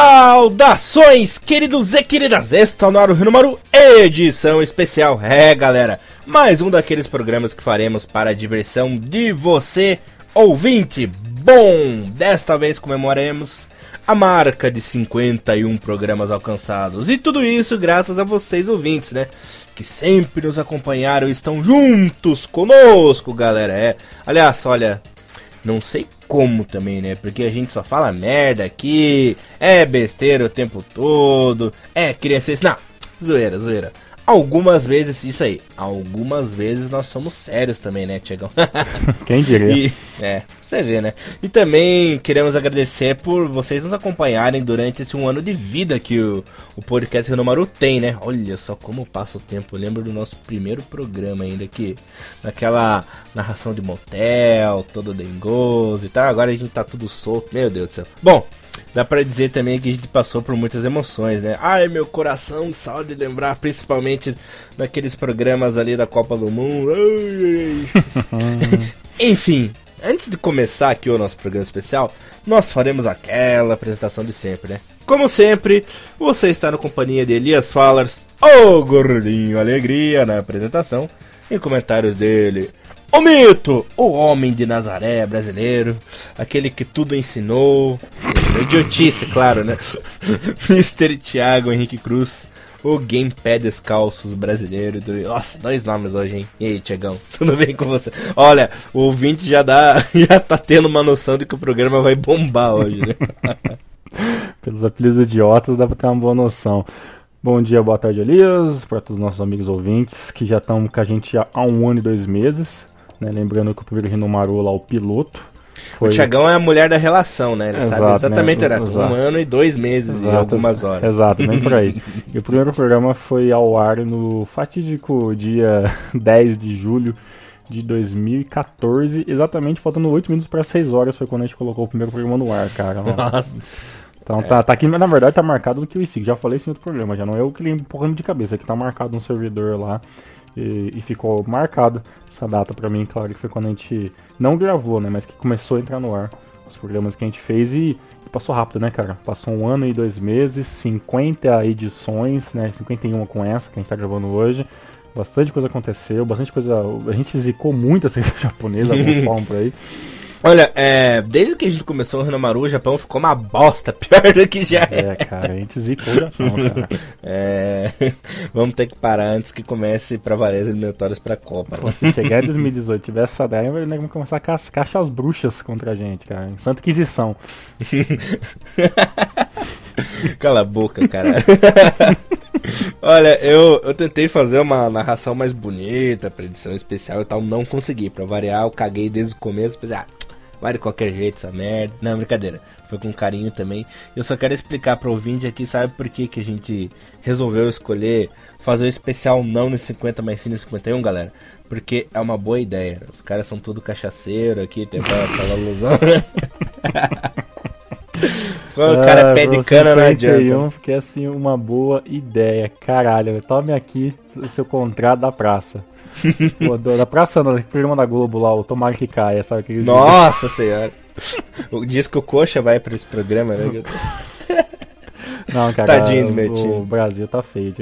Saudações, queridos e queridas! Está no ar o Renomaru edição especial. É, galera, mais um daqueles programas que faremos para a diversão de você, ouvinte. Bom, desta vez comemoraremos a marca de 51 programas alcançados. E tudo isso graças a vocês, ouvintes, né? Que sempre nos acompanharam e estão juntos conosco, galera. É, aliás, olha, não sei como também, né? Porque a gente só fala merda aqui, é besteira o tempo todo, é criança. Não, zoeira, zoeira. Algumas vezes, isso aí, algumas vezes nós somos sérios também, né, Tiagão? Quem diria? E, é, você vê, né? E também queremos agradecer por vocês nos acompanharem durante esse um ano de vida que o, o podcast Renomaru tem, né? Olha só como passa o tempo. Eu lembro do nosso primeiro programa ainda, que naquela narração de motel, todo dengoso e tal. Agora a gente tá tudo solto, meu Deus do céu. Bom, dá pra dizer também que a gente passou por muitas emoções, né? Ai, meu coração, só de lembrar, principalmente daqueles programas ali da Copa do Mundo. Enfim, antes de começar aqui o nosso programa especial, nós faremos aquela apresentação de sempre, né? Como sempre, você está na companhia de Elias Fallers, o gordinho alegria na apresentação, e comentários dele, o mito, o homem de Nazaré brasileiro, aquele que tudo ensinou, idiotice, claro, né? Mr. Thiago Henrique Cruz, o Game Pé Descalços brasileiro. Do... Nossa, dois nomes hoje, hein? E aí, Tiagão, tudo bem com você? Olha, o ouvinte já, dá, já tá tendo uma noção de que o programa vai bombar hoje, né? Pelos apelidos idiotas dá pra ter uma boa noção. Bom dia, boa tarde, Elias, para todos os nossos amigos ouvintes que já estão com a gente há um ano e dois meses. Né? Lembrando que o primeiro Renomarou lá, o piloto. Foi... O Tiagão é a mulher da relação, né? Ele Exato, sabe exatamente, né? era Exato. um ano e dois meses Exato, e algumas horas. Exato, bem por aí. e o primeiro programa foi ao ar no fatídico dia 10 de julho de 2014, exatamente faltando 8 minutos para 6 horas foi quando a gente colocou o primeiro programa no ar, cara. Nossa. Então é. tá, tá aqui, na verdade tá marcado no QIC, já falei isso em outro programa, já não é o que empurrando de cabeça, é que tá marcado no servidor lá e, e ficou marcado essa data para mim, claro que foi quando a gente não gravou, né, mas que começou a entrar no ar os programas que a gente fez e, passou rápido, né, cara? Passou um ano e dois meses, 50 edições, né, 51 com essa que a gente tá gravando hoje. Bastante coisa aconteceu, bastante coisa. A gente zicou muito a ciência japonesa, alguns falam por aí. Olha, é, desde que a gente começou o Renomaru, o Japão ficou uma bosta, pior do que já é. É, cara, a gente zicou o Japão, cara. É, vamos ter que parar antes que comece pra valer as eliminatórias pra Copa. Pô, se chegar em 2018 tiver essa daí, vai né, começar a cascar as bruxas contra a gente, cara. Santa Inquisição. Cala a boca, cara. Olha, eu, eu tentei fazer uma narração mais bonita, predição especial e tal, não consegui. Pra variar, eu caguei desde o começo, pensei, ah, vai de qualquer jeito essa merda. Não, brincadeira. Foi com carinho também. Eu só quero explicar pro ouvinte aqui, sabe por que, que a gente resolveu escolher fazer o especial não no 50, mas sim no 51, galera? Porque é uma boa ideia. Os caras são tudo cachaceiro aqui, tem aquela ilusão. Quando o cara ah, pede cana, não adianta. Porque é assim uma boa ideia. Caralho, tome aqui o seu contrato da praça. Pô, da praça não, programa da Globo lá, o Tomara que caia, sabe? Aqueles Nossa senhora. O disco Coxa vai pra esse programa, né? Não, cara, Tadinho do. O Brasil tá feio.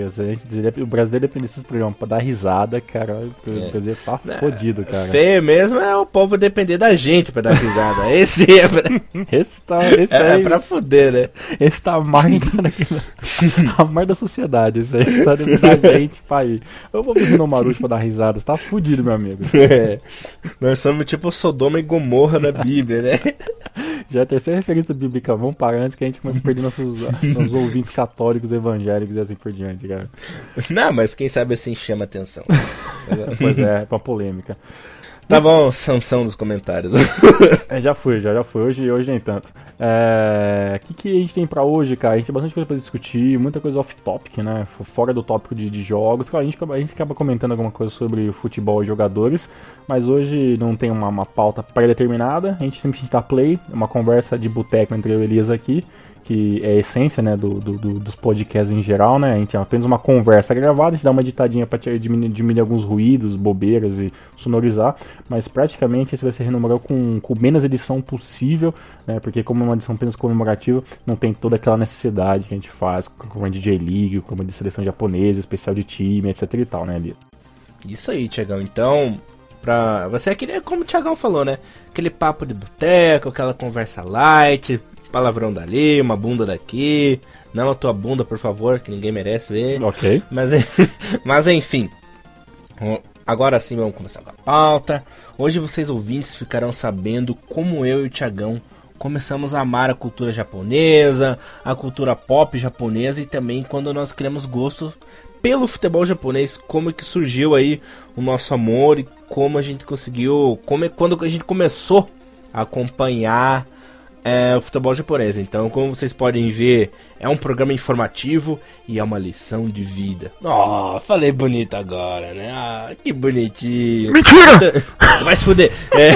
O Brasil depende desses programas pra dar risada, cara. O é. Brasil tá é. fodido, cara. Feio mesmo é o povo depender da gente pra dar risada. Esse é pra... Esse tá. Esse é, aí, é pra fuder, né? Esse tá a marca a marca da sociedade. Esse aí tá dependendo da gente pra ir. Eu vou vir no Marucho pra dar risada. Você tá fudido, meu amigo. É. Nós somos tipo Sodoma e Gomorra na Bíblia, né? Já é a terceira referência bíblica. Vamos parar antes que a gente comece a perder nossos, nossos ouvintes católicos, evangélicos e assim por diante, cara. Não, mas quem sabe assim chama atenção. pois é, é uma polêmica. Tá bom, sanção dos comentários. é, já fui, já, já fui. Hoje, hoje nem tanto. É... O que, que a gente tem pra hoje, cara? A gente tem bastante coisa pra discutir, muita coisa off-topic, né? Fora do tópico de, de jogos. Claro, a gente, a gente acaba comentando alguma coisa sobre futebol e jogadores, mas hoje não tem uma, uma pauta pré-determinada. A gente simplesmente tá play, uma conversa de boteco entre eu e Elias aqui que é a essência, né, do, do, do, dos podcasts em geral, né? A gente é apenas uma conversa gravada, a gente dá uma editadinha para diminuir, diminuir, alguns ruídos, bobeiras e sonorizar, mas praticamente esse vai ser renombrado com, com menos edição possível, né? Porque como é uma edição apenas comemorativa, não tem toda aquela necessidade que a gente faz com a DJ League, com a de seleção japonesa, especial de time, etc e tal, né, Lia? Isso aí, Tiagão. Então, pra você é aquele, como o Tiagão falou, né? Aquele papo de boteco, aquela conversa light, palavrão dali, uma bunda daqui. Não a tua bunda, por favor, que ninguém merece ver. Ok. Mas, mas enfim. Agora sim vamos começar com a pauta. Hoje vocês ouvintes ficarão sabendo como eu e o Tiagão começamos a amar a cultura japonesa, a cultura pop japonesa e também quando nós criamos gosto pelo futebol japonês, como é que surgiu aí o nosso amor e como a gente conseguiu, como é, quando a gente começou a acompanhar é, o futebol japonês. Então, como vocês podem ver, é um programa informativo e é uma lição de vida. Oh, falei bonito agora, né? Ah, que bonitinho. Mentira! Vai se fuder. É.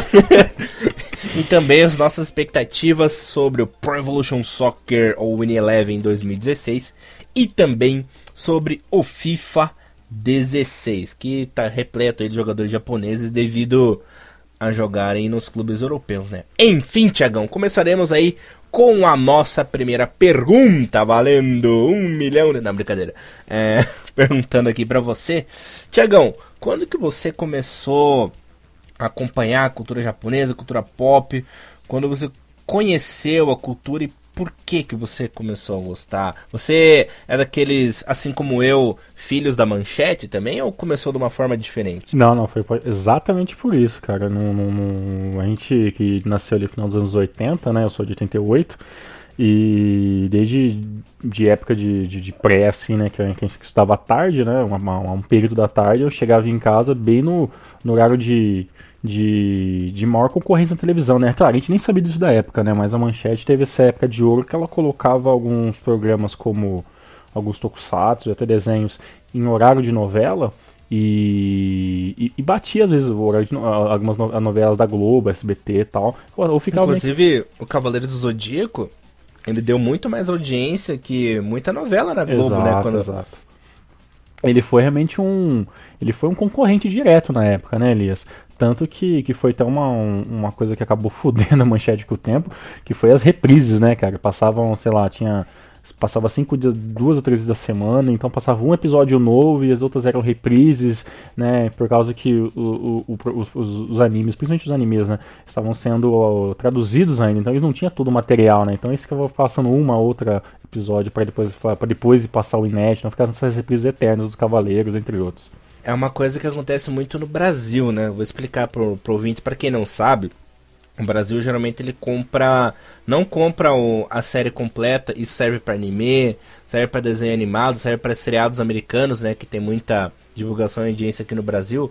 e também as nossas expectativas sobre o Pro Evolution Soccer ou Win Eleven 2016 e também sobre o FIFA 16, que está repleto de jogadores japoneses devido a jogarem nos clubes europeus, né? Enfim, Tiagão, começaremos aí com a nossa primeira pergunta, valendo um milhão de... Não, brincadeira. É, perguntando aqui para você. Tiagão, quando que você começou a acompanhar a cultura japonesa, a cultura pop? Quando você conheceu a cultura e por que que você começou a gostar? Você é daqueles, assim como eu, filhos da manchete também, ou começou de uma forma diferente? Não, não, foi exatamente por isso, cara. Não, a gente que nasceu ali no final dos anos 80, né? Eu sou de 88. E desde de época de, de, de pré, assim, né? Que a gente estudava à tarde, né? Uma, um período da tarde, eu chegava em casa bem no, no horário de de, de maior concorrência na televisão, né? Claro, a gente nem sabia disso da época, né? Mas a Manchete teve essa época de ouro que ela colocava alguns programas como alguns tokusatsu, até desenhos em horário de novela e, e, e batia às vezes o horário de, algumas novelas da Globo, SBT e tal. Ou ficava Inclusive, bem... o Cavaleiro do Zodíaco, ele deu muito mais audiência que muita novela na Globo, exato, né? Quando... Exato. Ele foi realmente um. Ele foi um concorrente direto na época, né, Elias? Tanto que, que foi até uma, uma coisa que acabou fudendo a manchete com o tempo, que foi as reprises, né, cara? Passavam, sei lá, tinha. Passava cinco dias, duas ou três vezes da semana, então passava um episódio novo e as outras eram reprises, né? Por causa que o, o, o, os, os, os, animes, principalmente os animes, né? Estavam sendo ó, traduzidos ainda, então eles não tinham todo o material, né? Então eles ficavam passando uma outra episódio para depois, pra depois passar o inédito, não ficar nessas reprises eternas dos Cavaleiros, entre outros é uma coisa que acontece muito no Brasil, né? Vou explicar pro, pro ouvinte, para quem não sabe. O Brasil geralmente ele compra, não compra o, a série completa, isso serve para anime, serve para desenho animado, serve para seriados americanos, né, que tem muita divulgação e audiência aqui no Brasil.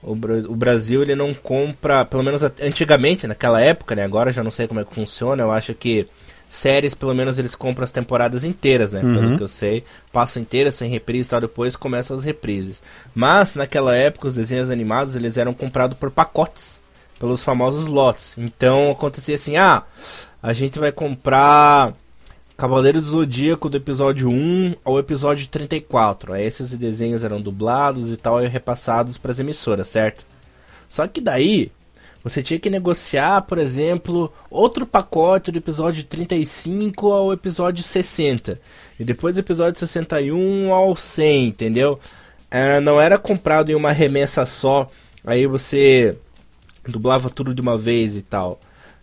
O, o, Brasil ele não compra, pelo menos antigamente, naquela época, né, agora já não sei como é que funciona, eu acho que séries, pelo menos eles compram as temporadas inteiras, né? Uhum. Pelo que eu sei, passam inteiras sem reprise e tal, depois começam as reprises. Mas naquela época os desenhos animados eles eram comprados por pacotes, pelos famosos lotes. Então acontecia assim: "Ah, a gente vai comprar Cavaleiro do Zodíaco do episódio 1 ao episódio 34. Aí esses desenhos eram dublados e tal e repassados para as emissoras, certo? Só que daí você tinha que negociar, por exemplo, outro pacote do episódio 35 ao episódio 60. E depois do episódio 61 ao 100, entendeu? É, não era comprado em uma remessa só, aí você dublava tudo de uma vez e tal.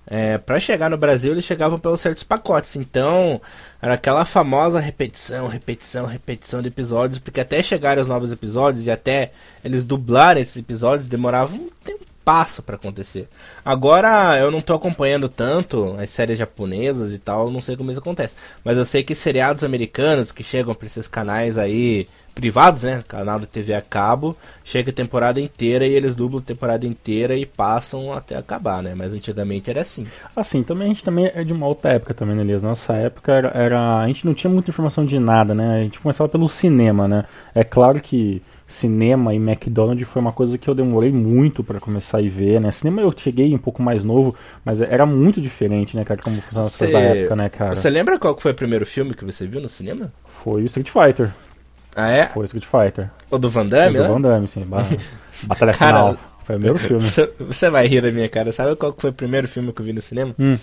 É, para chegar no Brasil, eles chegavam pelos certos pacotes. Então, era aquela famosa repetição, repetição, repetição de episódios, porque até chegarem os novos episódios e até eles dublarem esses episódios demorava um tempo passo para acontecer. Agora eu não tô acompanhando tanto as séries japonesas e tal, não sei como isso acontece. Mas eu sei que seriados americanos que chegam para esses canais aí privados, né, canal da TV a cabo, chega a temporada inteira e eles dublam a temporada inteira e passam até acabar, né? Mas antigamente era assim. Assim, também a gente também é de uma outra época também, né, Elias? Nossa época era, era a gente não tinha muita informação de nada, né? A gente começava pelo cinema, né? É claro que cinema e McDonald's foi uma coisa que eu demorei muito para começar a ver, né? Cinema eu cheguei um pouco mais novo, mas era muito diferente, né, cara, como funcionava as coisas da época, né, cara? Você lembra qual foi o primeiro filme que você viu no cinema? Foi o Street Fighter. Ah, é? Foi o Street Fighter. O do Van Damme, o né? do Van Damme, sim. Batalha Cara, Final. Foi o primeiro filme. Você- vai rir da minha cara. Sabe qual foi o primeiro filme que eu vi no cinema? Hum.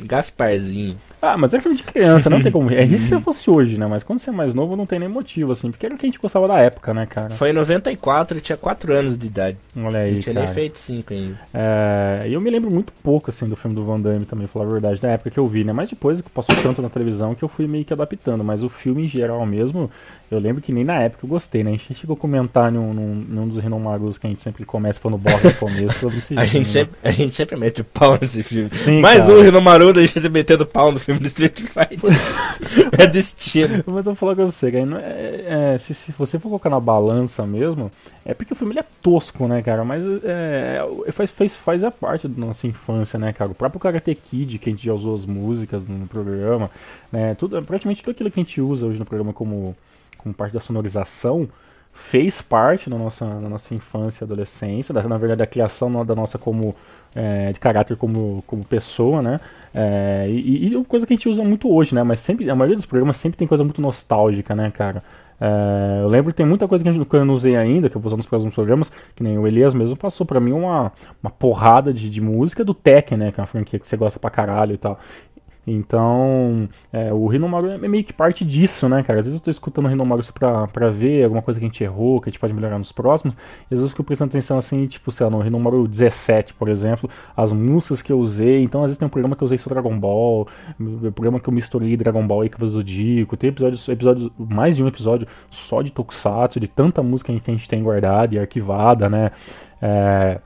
Gasparzinho. Ah, mas é filme de criança, não tem como. É isso se fosse hoje, né? Mas quando você é mais novo, não tem nem motivo, assim. Porque era o que a gente gostava da época, né, cara? Foi em 94, eu tinha 4 anos de idade. Olha Não aí, tinha cara. nem feito 5 ainda. É, e eu me lembro muito pouco, assim, do filme do Van Damme também, falar a verdade, na época que eu vi, né? Mas depois que passou tanto na televisão que eu fui meio que adaptando. Mas o filme em geral mesmo, eu lembro que nem na época eu gostei, né? A gente chegou a comentar num, num, num dos renomagos que a gente sempre começa falando bosta no começo sobre esse A filme, gente, né? sempre, a gente sempre mete o pau nesse filme. Sim, Mais cara. um Rinomaru da gente metendo pau no filme do Street Fighter. é destino. Mas eu vou falar com você, cara, não é- é, se, se você for colocar na balança mesmo, é porque o filme é tosco, né, cara? Mas é, faz, faz, faz a parte da nossa infância, né, cara? O próprio Karate Kid, que a gente já usou as músicas no, no programa, né? Tudo, praticamente tudo aquilo que a gente usa hoje no programa como, como parte da sonorização fez parte da nossa, da nossa infância e adolescência, da, na verdade, da criação da nossa como é, de caráter como, como pessoa, né? É, e, e coisa que a gente usa muito hoje, né? Mas sempre, a maioria dos programas sempre tem coisa muito nostálgica, né, cara? É, eu lembro que tem muita coisa que, gente, que eu não usei ainda, que eu vou usar nos próximos programas, que nem o Elias mesmo passou pra mim uma, uma porrada de, de música do Tekken, né? Que é uma franquia que você gosta pra caralho e tal. Então, é, o Rinomaru é meio que parte disso, né, cara? Às vezes eu tô escutando o Rinomaru pra, pra ver alguma coisa que a gente errou, que a gente pode melhorar nos próximos. E às vezes eu fico prestando atenção assim, tipo, sei lá, no Rinomaru 17, por exemplo, as músicas que eu usei. Então, às vezes tem um programa que eu usei só Dragon Ball, programa que eu misturei Dragon Ball e Cavaleiro do Zodíaco. Tem episódios, episódios, mais de um episódio só de Tokusatsu, de tanta música que a gente tem guardada e arquivada, né? É.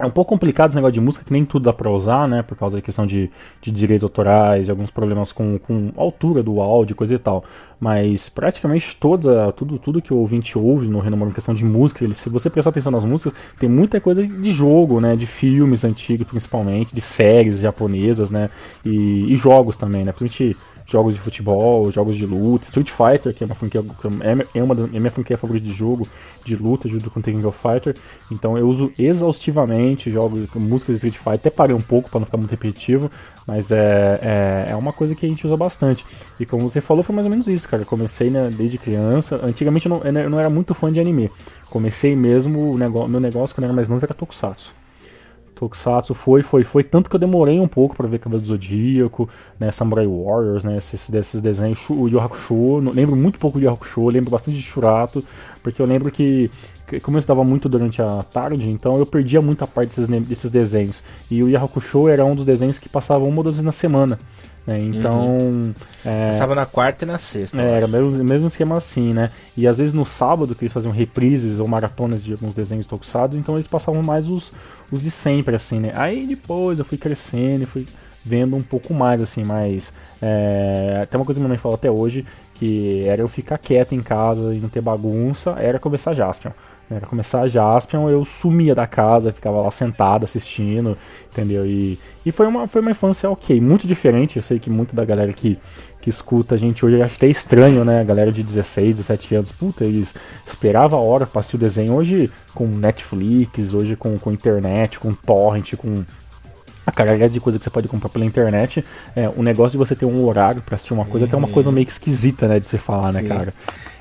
É um pouco complicado esse negócio de música, que nem tudo dá pra usar, né? Por causa da questão de, de direitos autorais, de alguns problemas com, com altura do áudio, coisa e tal. Mas praticamente toda, tudo, tudo que o ouvinte ouve no Renomado em questão de música, se você prestar atenção nas músicas, tem muita coisa de jogo, né? De filmes antigos, principalmente, de séries japonesas, né? E, e jogos também, né? Principalmente jogos de futebol, jogos de luta, Street Fighter, que é uma franquia é, é uma da, é minha franquia favorita de jogo, de luta, junto com King of Fighter. Então eu uso exaustivamente jogos, músicas de Street Fighter, até parei um pouco para não ficar muito repetitivo, mas é, é, é uma coisa que a gente usa bastante. E como você falou, foi mais ou menos isso, cara. Comecei né, desde criança. Antigamente eu não, eu não era muito fã de anime. Comecei mesmo, o negócio, meu negócio quando eu era mais novo era Tokusatsu. Tokusatsu foi, foi, foi. Tanto que eu demorei um pouco pra ver Cavaleiro do Zodíaco, né, Samurai Warriors, né, esses, desses desenhos. O Yu Hakusho, lembro muito pouco de Yu Hakusho, lembro bastante de Shurato, porque eu lembro que, como eu estudava muito durante a tarde, então eu perdia muita parte desses, desses desenhos. E o Yu Hakusho era um dos desenhos que passava uma ou duas vezes na semana. Né, então, é, Passava na quarta e na sexta. é, era o mesmo, mesmo esquema assim, né? E às vezes no sábado, que eles faziam reprises ou maratonas de alguns desenhos tokusatsu, então eles passavam mais os, os de sempre, assim, né? Aí depois eu fui crescendo e fui vendo um pouco mais, assim, mas é, tem uma coisa que minha mãe fala até hoje, que era eu ficar quieto em casa e não ter bagunça, era começar Jaspion. Era começar Jaspion, eu sumia da casa, ficava lá sentado assistindo, entendeu? E, e foi, uma, foi uma infância ok, muito diferente. Eu sei que muito da galera que, que escuta a gente hoje acha até estranho, né? A galera de 16, 17 anos, puta, eles esperavam a hora pra assistir o desenho. Hoje com Netflix, hoje com, com internet, com torrent, com a caralhada de coisa que você pode comprar pela internet. É, o negócio de você ter um horário pra assistir uma coisa tem uma coisa meio que esquisita, né? De se falar, né, Sim. cara?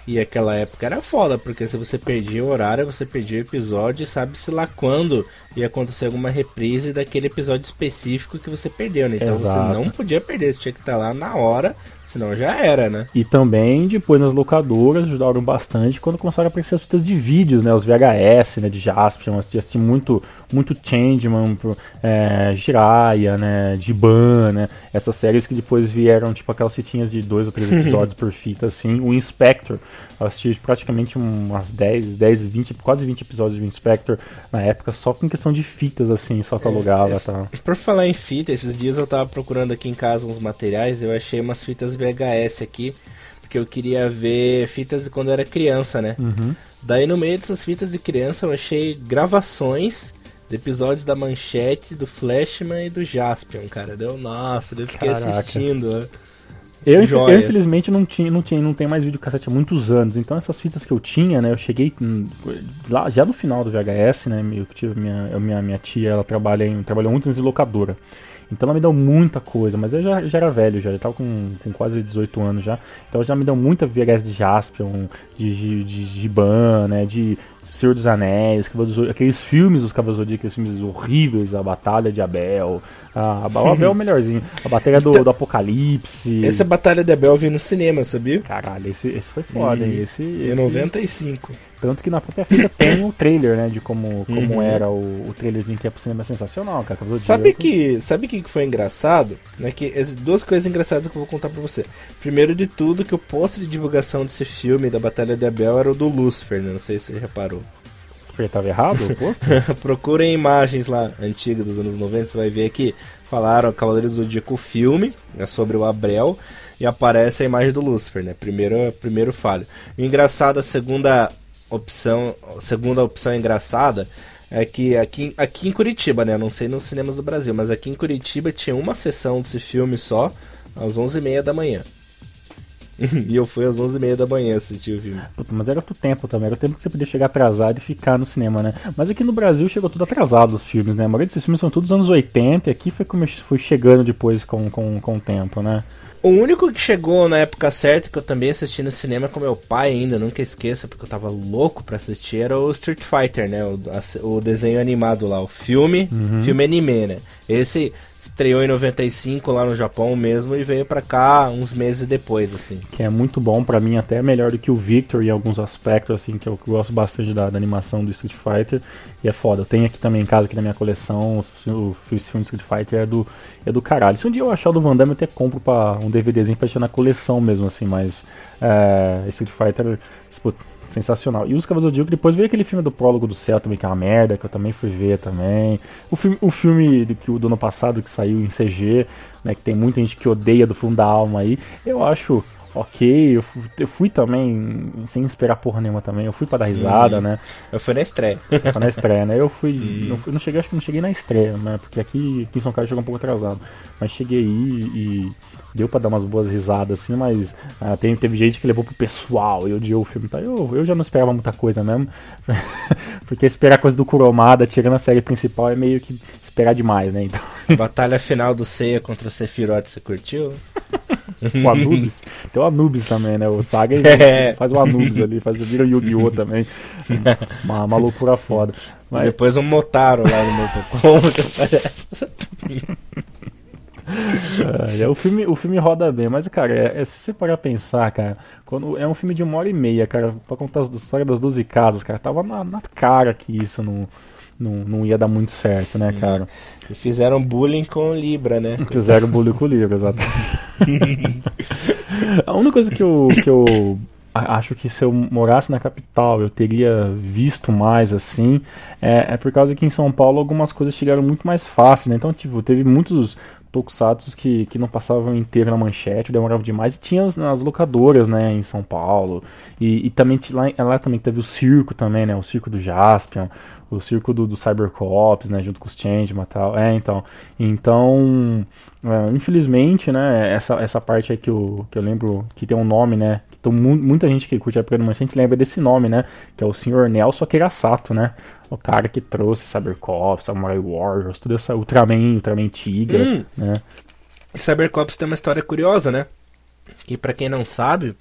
E aquela época era foda, porque se você perdia o horário, você perdia o episódio e sabe-se lá quando ia acontecer alguma reprise daquele episódio específico que você perdeu, né? Então Exato. você não podia perder, você tinha que estar lá na hora, senão já era, né? E também, depois nas locadoras, ajudaram bastante quando começaram a aparecer as fitas de vídeos, né? Os VHS, né? De Jaspion, eu assisti, muito, muito Changeman, é, Jiraiya, né? Jiban, né? Essas séries que depois vieram, tipo, aquelas fitinhas de dois ou três episódios por fita, assim. O Inspector, eu assisti praticamente umas 10, 10, 20, quase 20 episódios de Inspector na época, só com questão de fitas, assim, só eu alugava e tal. Por falar em fita, esses dias eu tava procurando aqui em casa uns materiais, eu achei umas fitas VHS aqui, porque eu queria ver fitas de quando eu era criança, né? Uhum. Daí no meio dessas fitas de criança eu achei gravações de episódios da Manchete, do Flashman e do Jaspion, cara. Deu, nossa, eu fiquei Caraca. assistindo. Eu, eu, infelizmente não tinha, não tinha, não tem mais videocassete há muitos anos. Então essas fitas que eu tinha, né, eu cheguei hum, lá já no final do VHS, né, eu tive minha, minha, minha tia, ela trabalha em, trabalhou muito em locadora. Então ela me deu muita coisa, mas eu já, já era velho, já, já tava com, com quase 18 anos já. Então ela já me deu muita VHS de Jaspion, de, de, de, de Ban, né, de Senhor dos Anéis, aqueles filmes dos Cavaleiros do aqueles filmes horríveis, a Batalha de Abel, a, a Abel é o melhorzinho, a Batalha do, então, do Apocalipse. Essa Batalha de Abel eu vi no cinema, sabia? Caralho, esse, esse foi foda, hein? Esse, esse... Em 95. Tanto que na própria fita tem o trailer, né? De como, como uhum. era o, o trailerzinho que é pro cinema sensacional, cara. Sabe que, sabe que foi engraçado? Né, que as duas coisas engraçadas que eu vou contar pra você. Primeiro de tudo, que o pôster de divulgação desse filme, da Batalha de Abel, era o do Lucifer, né? Não sei se você reparou. Porque tava errado o pôster? Procurem imagens lá, antigas dos anos 90, você vai ver que falaram Cavaleiros do Zodíaco filme, é sobre o Abrel, e aparece a imagem do Lucifer, né? Primeiro, primeiro falho. O engraçado, a segunda opção, segunda opção engraçada é que aqui, aqui em Curitiba, né? Não sei nos cinemas do Brasil, mas aqui em Curitiba tinha uma sessão desse filme só, às 11h30 da manhã. e eu fui às 11h30 da manhã assistir o filme. Puta, mas era outro tempo também, era o tempo que você podia chegar atrasado e ficar no cinema, né? Mas aqui no Brasil chegou tudo atrasado os filmes, né? A maioria desses filmes são todos anos 80 e aqui foi foi chegando depois com, com, com o tempo, né? O único que chegou na época certa, que eu também assisti no cinema com meu pai ainda, nunca esqueça, porque eu tava louco pra assistir, era o Street Fighter, né? O, a, o desenho animado lá, o filme, uhum. filme anime, né? Esse estreou em 95 lá no Japão mesmo e veio para cá uns meses depois, assim. Que é muito bom para mim, até melhor do que o Victor em alguns aspectos, assim, que eu gosto bastante da, da, animação do Street Fighter. E é foda. Eu tenho aqui também em casa, aqui na minha coleção, o, o, filme Street Fighter é do, é do caralho. Se um dia eu achar o do Van Damme, eu até compro pra, um DVDzinho pra deixar na coleção mesmo, assim, mas é, Street Fighter, puta, sensacional. E os Cavaleiros do Zodíaco, depois veio aquele filme do Prólogo do Céu também, que é uma merda, que eu também fui ver também. O filme, o filme do, que, do ano passado, que saiu em CG, né, que tem muita gente que odeia do fundo da alma aí, eu acho ok. Eu fui, eu fui, também, sem esperar porra nenhuma também. Eu fui pra dar risada, hum. né? Eu fui na estreia. Eu fui na estreia, né? Eu fui. Não, fui não, cheguei, acho que não cheguei na estreia, né? Porque aqui, aqui em São Carlos chegou um pouco atrasado. Mas cheguei aí e deu para dar umas boas risadas assim, mas ah, tem, teve gente que levou pro pessoal e odiou o filme. Tá? Eu, eu já não esperava muita coisa mesmo, porque esperar coisa do Kuromada, tirando a série principal, é meio que esperar demais, né? Então... Batalha final do Seiya contra o Sephiroth, você curtiu? o Anubis. Tem o Anubis também, né? O Saga é. faz o Anubis ali, faz, vira o Yu-Gi-Oh! também. Uma, uma loucura foda. Mas... Depois um Motaro lá no Mortal Kombat aparece. É, o, filme, o filme roda bem, mas, cara, é, é, se você parar a pensar, cara, quando é um filme de uma hora e meia, cara, pra contar a história das 12 casas, cara, tava na, na cara que isso não, não, não ia dar muito certo, né, cara? E fizeram bullying com Libra, né? Fizeram bullying com Libra, exato. a única coisa que eu, que eu acho que se eu morasse na capital eu teria visto mais assim é, é, por causa que em São Paulo algumas coisas chegaram muito mais fácil né? então tipo teve muitos tokusatsu que, que não passavam inteiro na manchete, demoravam demais. E tinha as, as locadoras, né, em São Paulo. E, e também lá, lá também teve o circo também, né, o circo do Jaspion, o circo do, do Cybercops, né, junto com os Changeman e tal. É, então, então, é, infelizmente, né, essa, essa parte aí que eu, que eu lembro que tem um nome, né, então, muita gente que curte a época do Manchete lembra desse nome, né? Que é o Sr. Nelson Akirasato, né? O cara que trouxe Cybercops, Samurai Warriors, tudo essa Ultraman, Ultraman Tigra, hum. né? E Cybercops tem uma história curiosa, né? Que para quem não sabe,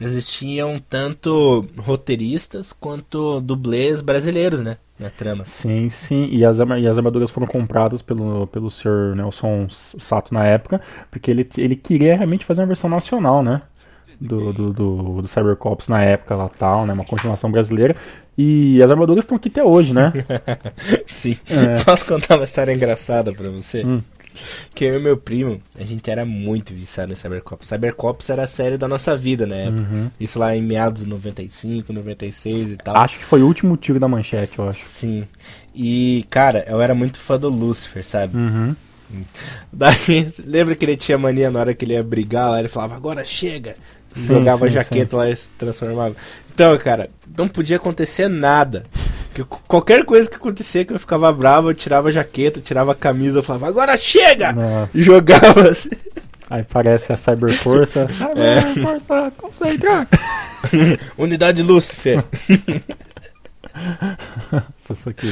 existiam tanto roteiristas quanto dublês brasileiros, né? Na trama. Sim, sim. E as, e as armaduras foram compradas pelo, pelo Sr. Nelson Sato na época, porque ele, ele queria realmente fazer uma versão nacional, né? Do, do, do, do Cybercops na época lá tal, né? Uma continuação brasileira. E as armaduras estão aqui até hoje, né? Sim. É. Posso contar uma história engraçada pra você? Hum. Que eu e meu primo, a gente era muito viciado em Cybercops. Cybercops era a série da nossa vida na época. Uhum. Isso lá em meados de 95, 96 e tal. Acho que foi o último tiro da manchete, eu acho. Sim. E, cara, eu era muito fã do Lucifer, sabe? Uhum. Daí, lembra que ele tinha mania na hora que ele ia brigar lá? Ele falava, agora chega! Sim, jogava sim, jaqueta sim. lá e se transformava. Então, cara, não podia acontecer nada. Que qualquer coisa que acontecia que eu ficava bravo, eu tirava a jaqueta, tirava a camisa, eu falava, agora chega! Nossa. E jogava assim. Aí parece a Cyberforça. Cyberforça, concentra! Unidade Lúcifer. Isso aqui.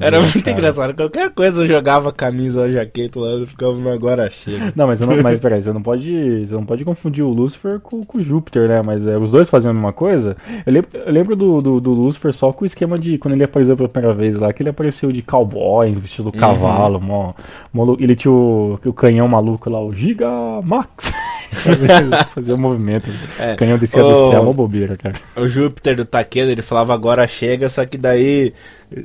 Era muito cara. engraçado. Qualquer coisa eu jogava camisa ou jaqueta lá, eu ficava no agora chega. Não, mas, não, mas peraí, você não pode. Você não pode confundir o Lucifer com, com o Júpiter, né? Mas é, os dois faziam a mesma coisa. Eu lembro, eu lembro do, do, do, Lucifer só com o esquema de quando ele apareceu pela primeira vez lá, que ele apareceu de cowboy, vestido uhum. cavalo, mó, mó, ele tinha o, o canhão maluco lá, o Giga Max. fazia, o um movimento. É. Canhão descia o... do céu, uma bobeira, cara. O Júpiter do Taqueda, ele falava agora chega, só que daí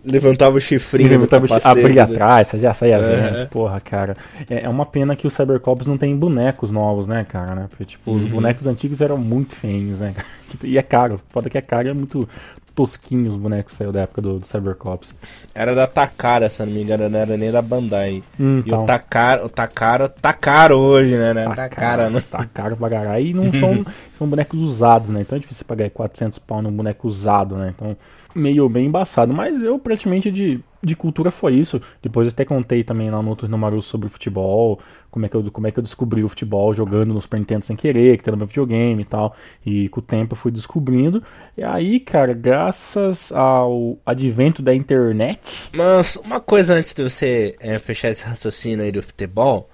levantava o chifrinho. Levantava o abria né? atrás, já saía é. Porra, cara. É, é, uma pena que o Cybercops não tem bonecos novos, né, cara? Né? Porque, tipo, uhum. os bonecos antigos eram muito feios, né? E é caro. Foda que é caro é muito tosquinho os bonecos que saiu da época do, do Cybercops. Era da Takara, se não me engano, não era nem da Bandai. Hum, e então. o Takara, o Takara tá caro hoje, né? né? Tá, caro, né? Tá caro pra caralho. E não são, são bonecos usados, né? Então é difícil pagar 400 pau num boneco usado, né? Então meio bem embaçado. Mas eu praticamente de, de cultura foi isso. Depois eu até contei também lá no outro Maru sobre futebol, como é, que eu, como é que eu descobri o futebol jogando no Super Nintendo sem querer, que tá no meu videogame e tal. E com o tempo eu fui descobrindo. E aí, cara, graças ao advento da internet. Mas uma coisa antes de você é, fechar esse raciocínio aí do futebol.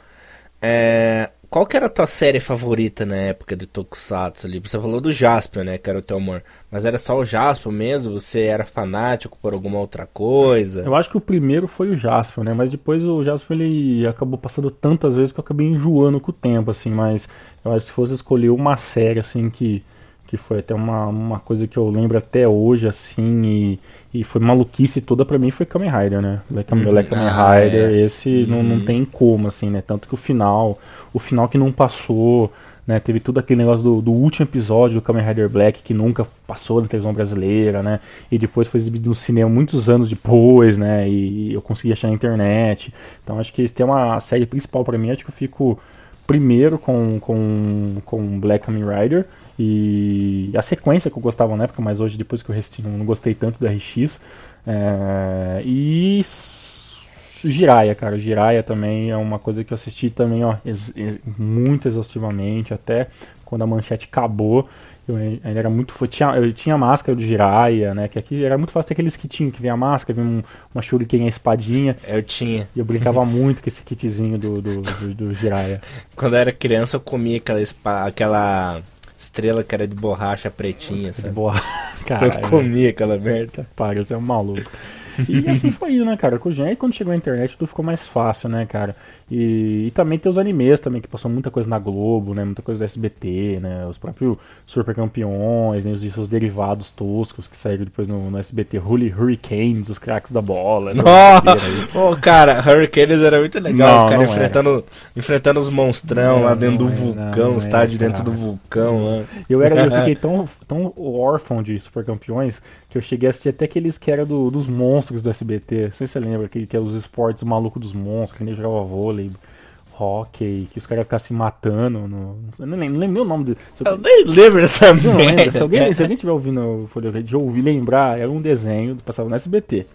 É, qual que era a tua série favorita na época do Tokusatsu ali? Você falou do Jasper, né? Que era o teu amor. Mas era só o Jasper mesmo? Você era fanático por alguma outra coisa? Eu acho que o primeiro foi o Jasper, né? Mas depois o Jasper ele acabou passando tantas vezes que eu acabei enjoando com o tempo, assim. Mas eu acho que se fosse escolher uma série, assim, que que foi até uma, uma coisa que eu lembro até hoje, assim, e, e foi maluquice toda pra mim, foi Kamen Rider, né? Black, uhum. Black Kamen ah, Rider, é. esse uhum. não, não uhum. tem como, assim, né? Tanto que o final, o final que não passou, né? Teve tudo aquele negócio do, do último episódio do Kamen Rider Black, que nunca passou na televisão brasileira, né? E depois foi exibido no cinema muitos anos depois, né? E, e eu consegui achar na internet. Então acho que tem uma série principal para mim, acho que eu fico primeiro com, com, com Black Kamen Rider, e a sequência que eu gostava na época, mas hoje, depois que eu resisti, não gostei tanto do RX. É, e Jiraya, cara. Jiraya também é uma coisa que eu assisti também, ó, ex muito exaustivamente, até quando a manchete acabou. Eu ainda era muito. Tinha, eu tinha máscara do Jiraya, né? Que aqui era muito fácil ter aqueles kitinhos que vinha a máscara, vinha um, uma shuriken a espadinha. Eu tinha. E eu brincava muito com esse kitzinho do, do, do, do Jiraya. Quando eu era criança, eu comia aquela, aquela estrela que era de borracha pretinha, sabe? De borracha. Eu comia aquela merda. Para, você é um maluco. E assim foi indo, né, cara? Com o Gen, quando chegou a internet, tudo ficou mais fácil, né, cara? E, e, também tem os animes também, que passou muita coisa na Globo, né? Muita coisa do SBT, né? Os próprios Super Campeões, né? os seus derivados toscos que saíram depois no, no SBT, Hurry Hurricanes, os craques da bola. Oh, oh, cara, Hurricanes era muito legal, não, cara, enfrentando, enfrentando os monstrão não, lá dentro do vulcão, o estádio dentro do vulcão lá. Eu, era, eu fiquei tão, tão órfão de Super Campeões que eu cheguei a assistir até aqueles que eram do, dos monstros do SBT. Não sei se você lembra, que, que eram os esportes malucos dos monstros, que nem jogava vôlei hockey, que os caras ficavam se matando. No, não, lembro, não lembro o nome dele. Eu, eu nem lembro dessa não merda. Se alguém, se alguém tiver ouvindo o Folha de ouvir lembrar, era um desenho, passava no SBT.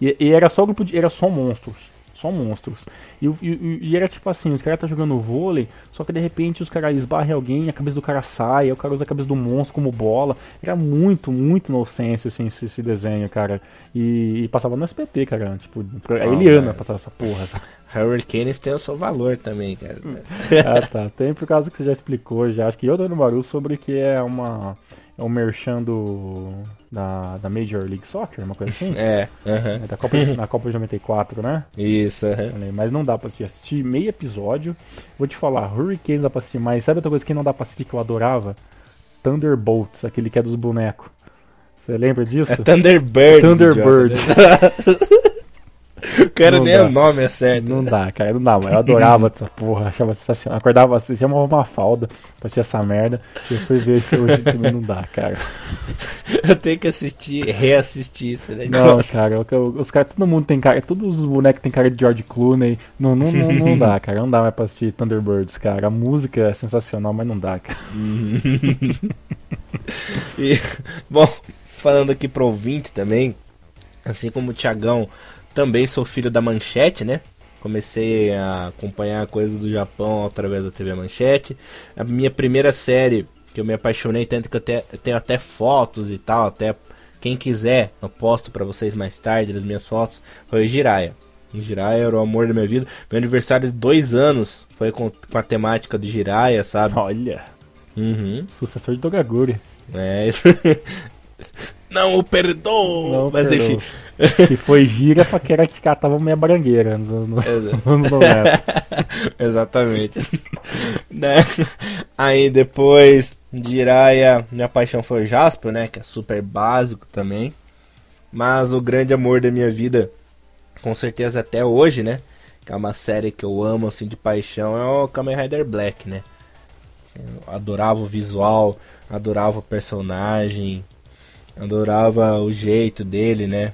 E, e, era só grupo de, era só monstros. Só monstros. E, e, e era tipo assim, os caras tá jogando vôlei, só que de repente os caras esbarram alguém, a cabeça do cara sai, aí o cara usa a cabeça do monstro como bola. Era muito, muito inocência, assim, esse, esse desenho, cara. E, e, passava no SPT, cara. Tipo, a Eliana passava essa porra. Sabe? Hurricanes tem o seu valor também, cara. ah, tá. Tem por causa que você já explicou, já. Acho que eu no barulho sobre que é uma é o merchan do, da, da Major League Soccer, uma coisa assim. É. Uh -huh. da Copa, na Copa de 94, né? Isso. Uh -huh. Mas não dá pra assistir. Assistir meio episódio. Vou te falar, Hurricanes dá pra assistir mais. Sabe outra coisa que não dá pra assistir que eu adorava? Thunderbolts, aquele que é dos bonecos. Você lembra disso? É Thunderbirds. Thunderbirds. O cara nem o nome é certo. Não dá, cara, não dá, mas eu adorava essa porra, achava sensacional. Acordava assim, chamava uma falda pra assistir essa merda. E eu fui ver isso hoje também não dá, cara. Eu tenho que assistir, reassistir isso, né? Não, cara, os caras, todo mundo tem cara, todos os bonecos tem cara de George Clooney. Não, não, não, não dá, cara, não dá mais pra assistir Thunderbirds, cara. A música é sensacional, mas não dá, cara. e, bom, falando aqui pro ouvinte também, assim como o Thiagão também sou filho da Manchete, né? comecei a acompanhar coisas do Japão através da TV Manchete. A minha primeira série, que eu me apaixonei tanto que eu, te, eu tenho até fotos e tal, até quem quiser, eu posto para vocês mais tarde as minhas fotos, foi o Jiraya. O Jiraya era o amor da minha vida. Meu aniversário de dois anos foi com, com a temática do Jiraya, sabe? Olha. Uhum. Sucessor de Dogaguri. É isso. Não o perdoou! Não Mas perdoou. enfim. Que foi gira pra que era que catava meia barangueira nos anos nos anos 90. Exatamente. Né? Aí depois de Jiraya, minha paixão foi o Jasper, né? Que é super básico também. Mas o grande amor da minha vida, com certeza até hoje, né? Que é uma série que eu amo assim de paixão, é o Kamen Rider Black, né? Eu adorava o visual, adorava o personagem, adorava o jeito dele, né?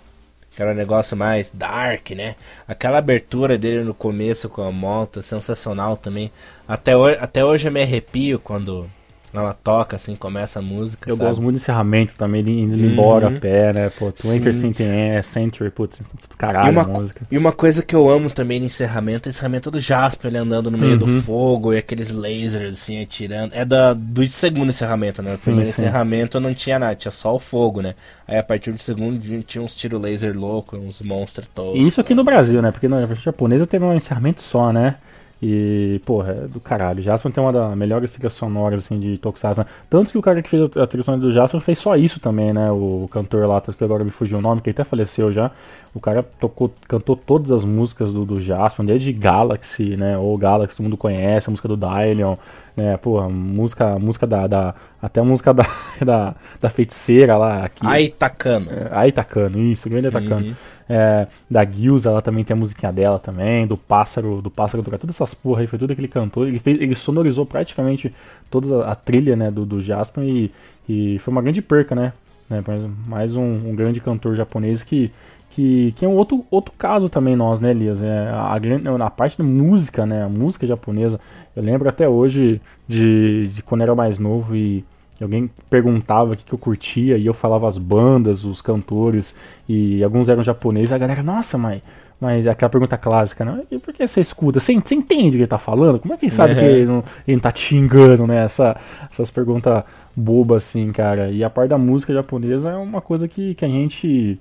Que era um negócio mais dark, né? Aquela abertura dele no começo com a moto, sensacional também. Até, ho até hoje eu me arrepio quando ela toca, assim, começa a música. Eu sabe? gosto muito do encerramento também, ele indo embora Uhum. a pé, né? Pô, Twinkle Sim. Century, Century, putz, E caralho uma, a música. e uma coisa que eu amo também no encerramento é o encerramento do Jasper, ele andando no meio Uhum. do fogo e aqueles lasers assim atirando. É da, do segundo encerramento, né? O primeiro sim. encerramento não tinha nada, tinha só o fogo, né? Aí a partir do segundo tinha uns tiro laser louco, uns monstros todos. E isso aqui no Brasil, né? Porque na versão japonesa teve um encerramento só, né? E, porra, é do caralho. Jasper tem uma das melhores trilhas sonoras, assim, de Tokusatsu. né? Tanto que o cara que fez a trilha sonora do Jasper fez só isso também, né? O cantor lá, que agora me fugiu o nome, que até faleceu já. O cara tocou, cantou todas as músicas do, do Jasper, desde Galaxy, né? Ou Galaxy, todo mundo conhece, a música do Dylion, né? Porra, música, música da, da- Até a música da, da, da feiticeira lá. Aqui. Ai, Takano. É, Aí Takano, isso, grande Takano. Uhum. É, da Gilza, ela também tem a musiquinha dela também, do pássaro, do pássaro do todas essas porra aí, foi tudo que ele cantou. Ele, fez, ele sonorizou praticamente toda a, a trilha né, do, do Jasper e, e foi uma grande perca, né? né mais um, um grande cantor japonês que, que, que é um outro, outro caso também nós, né, Elias? É, a, grande- a parte da música, né? A música japonesa. Eu lembro até hoje de, de quando era mais novo e alguém perguntava o que, que eu curtia e eu falava as bandas, os cantores e alguns eram japoneses. A galera, nossa, mas, mas aquela pergunta clássica, né? E por que você escuta? Você, você entende o que ele tá falando? Como é que ele sabe Uhum. que ele não, ele tá te xingando, né? Essa, essas perguntas bobas assim, cara. E a parte da música japonesa é uma coisa que, que a gente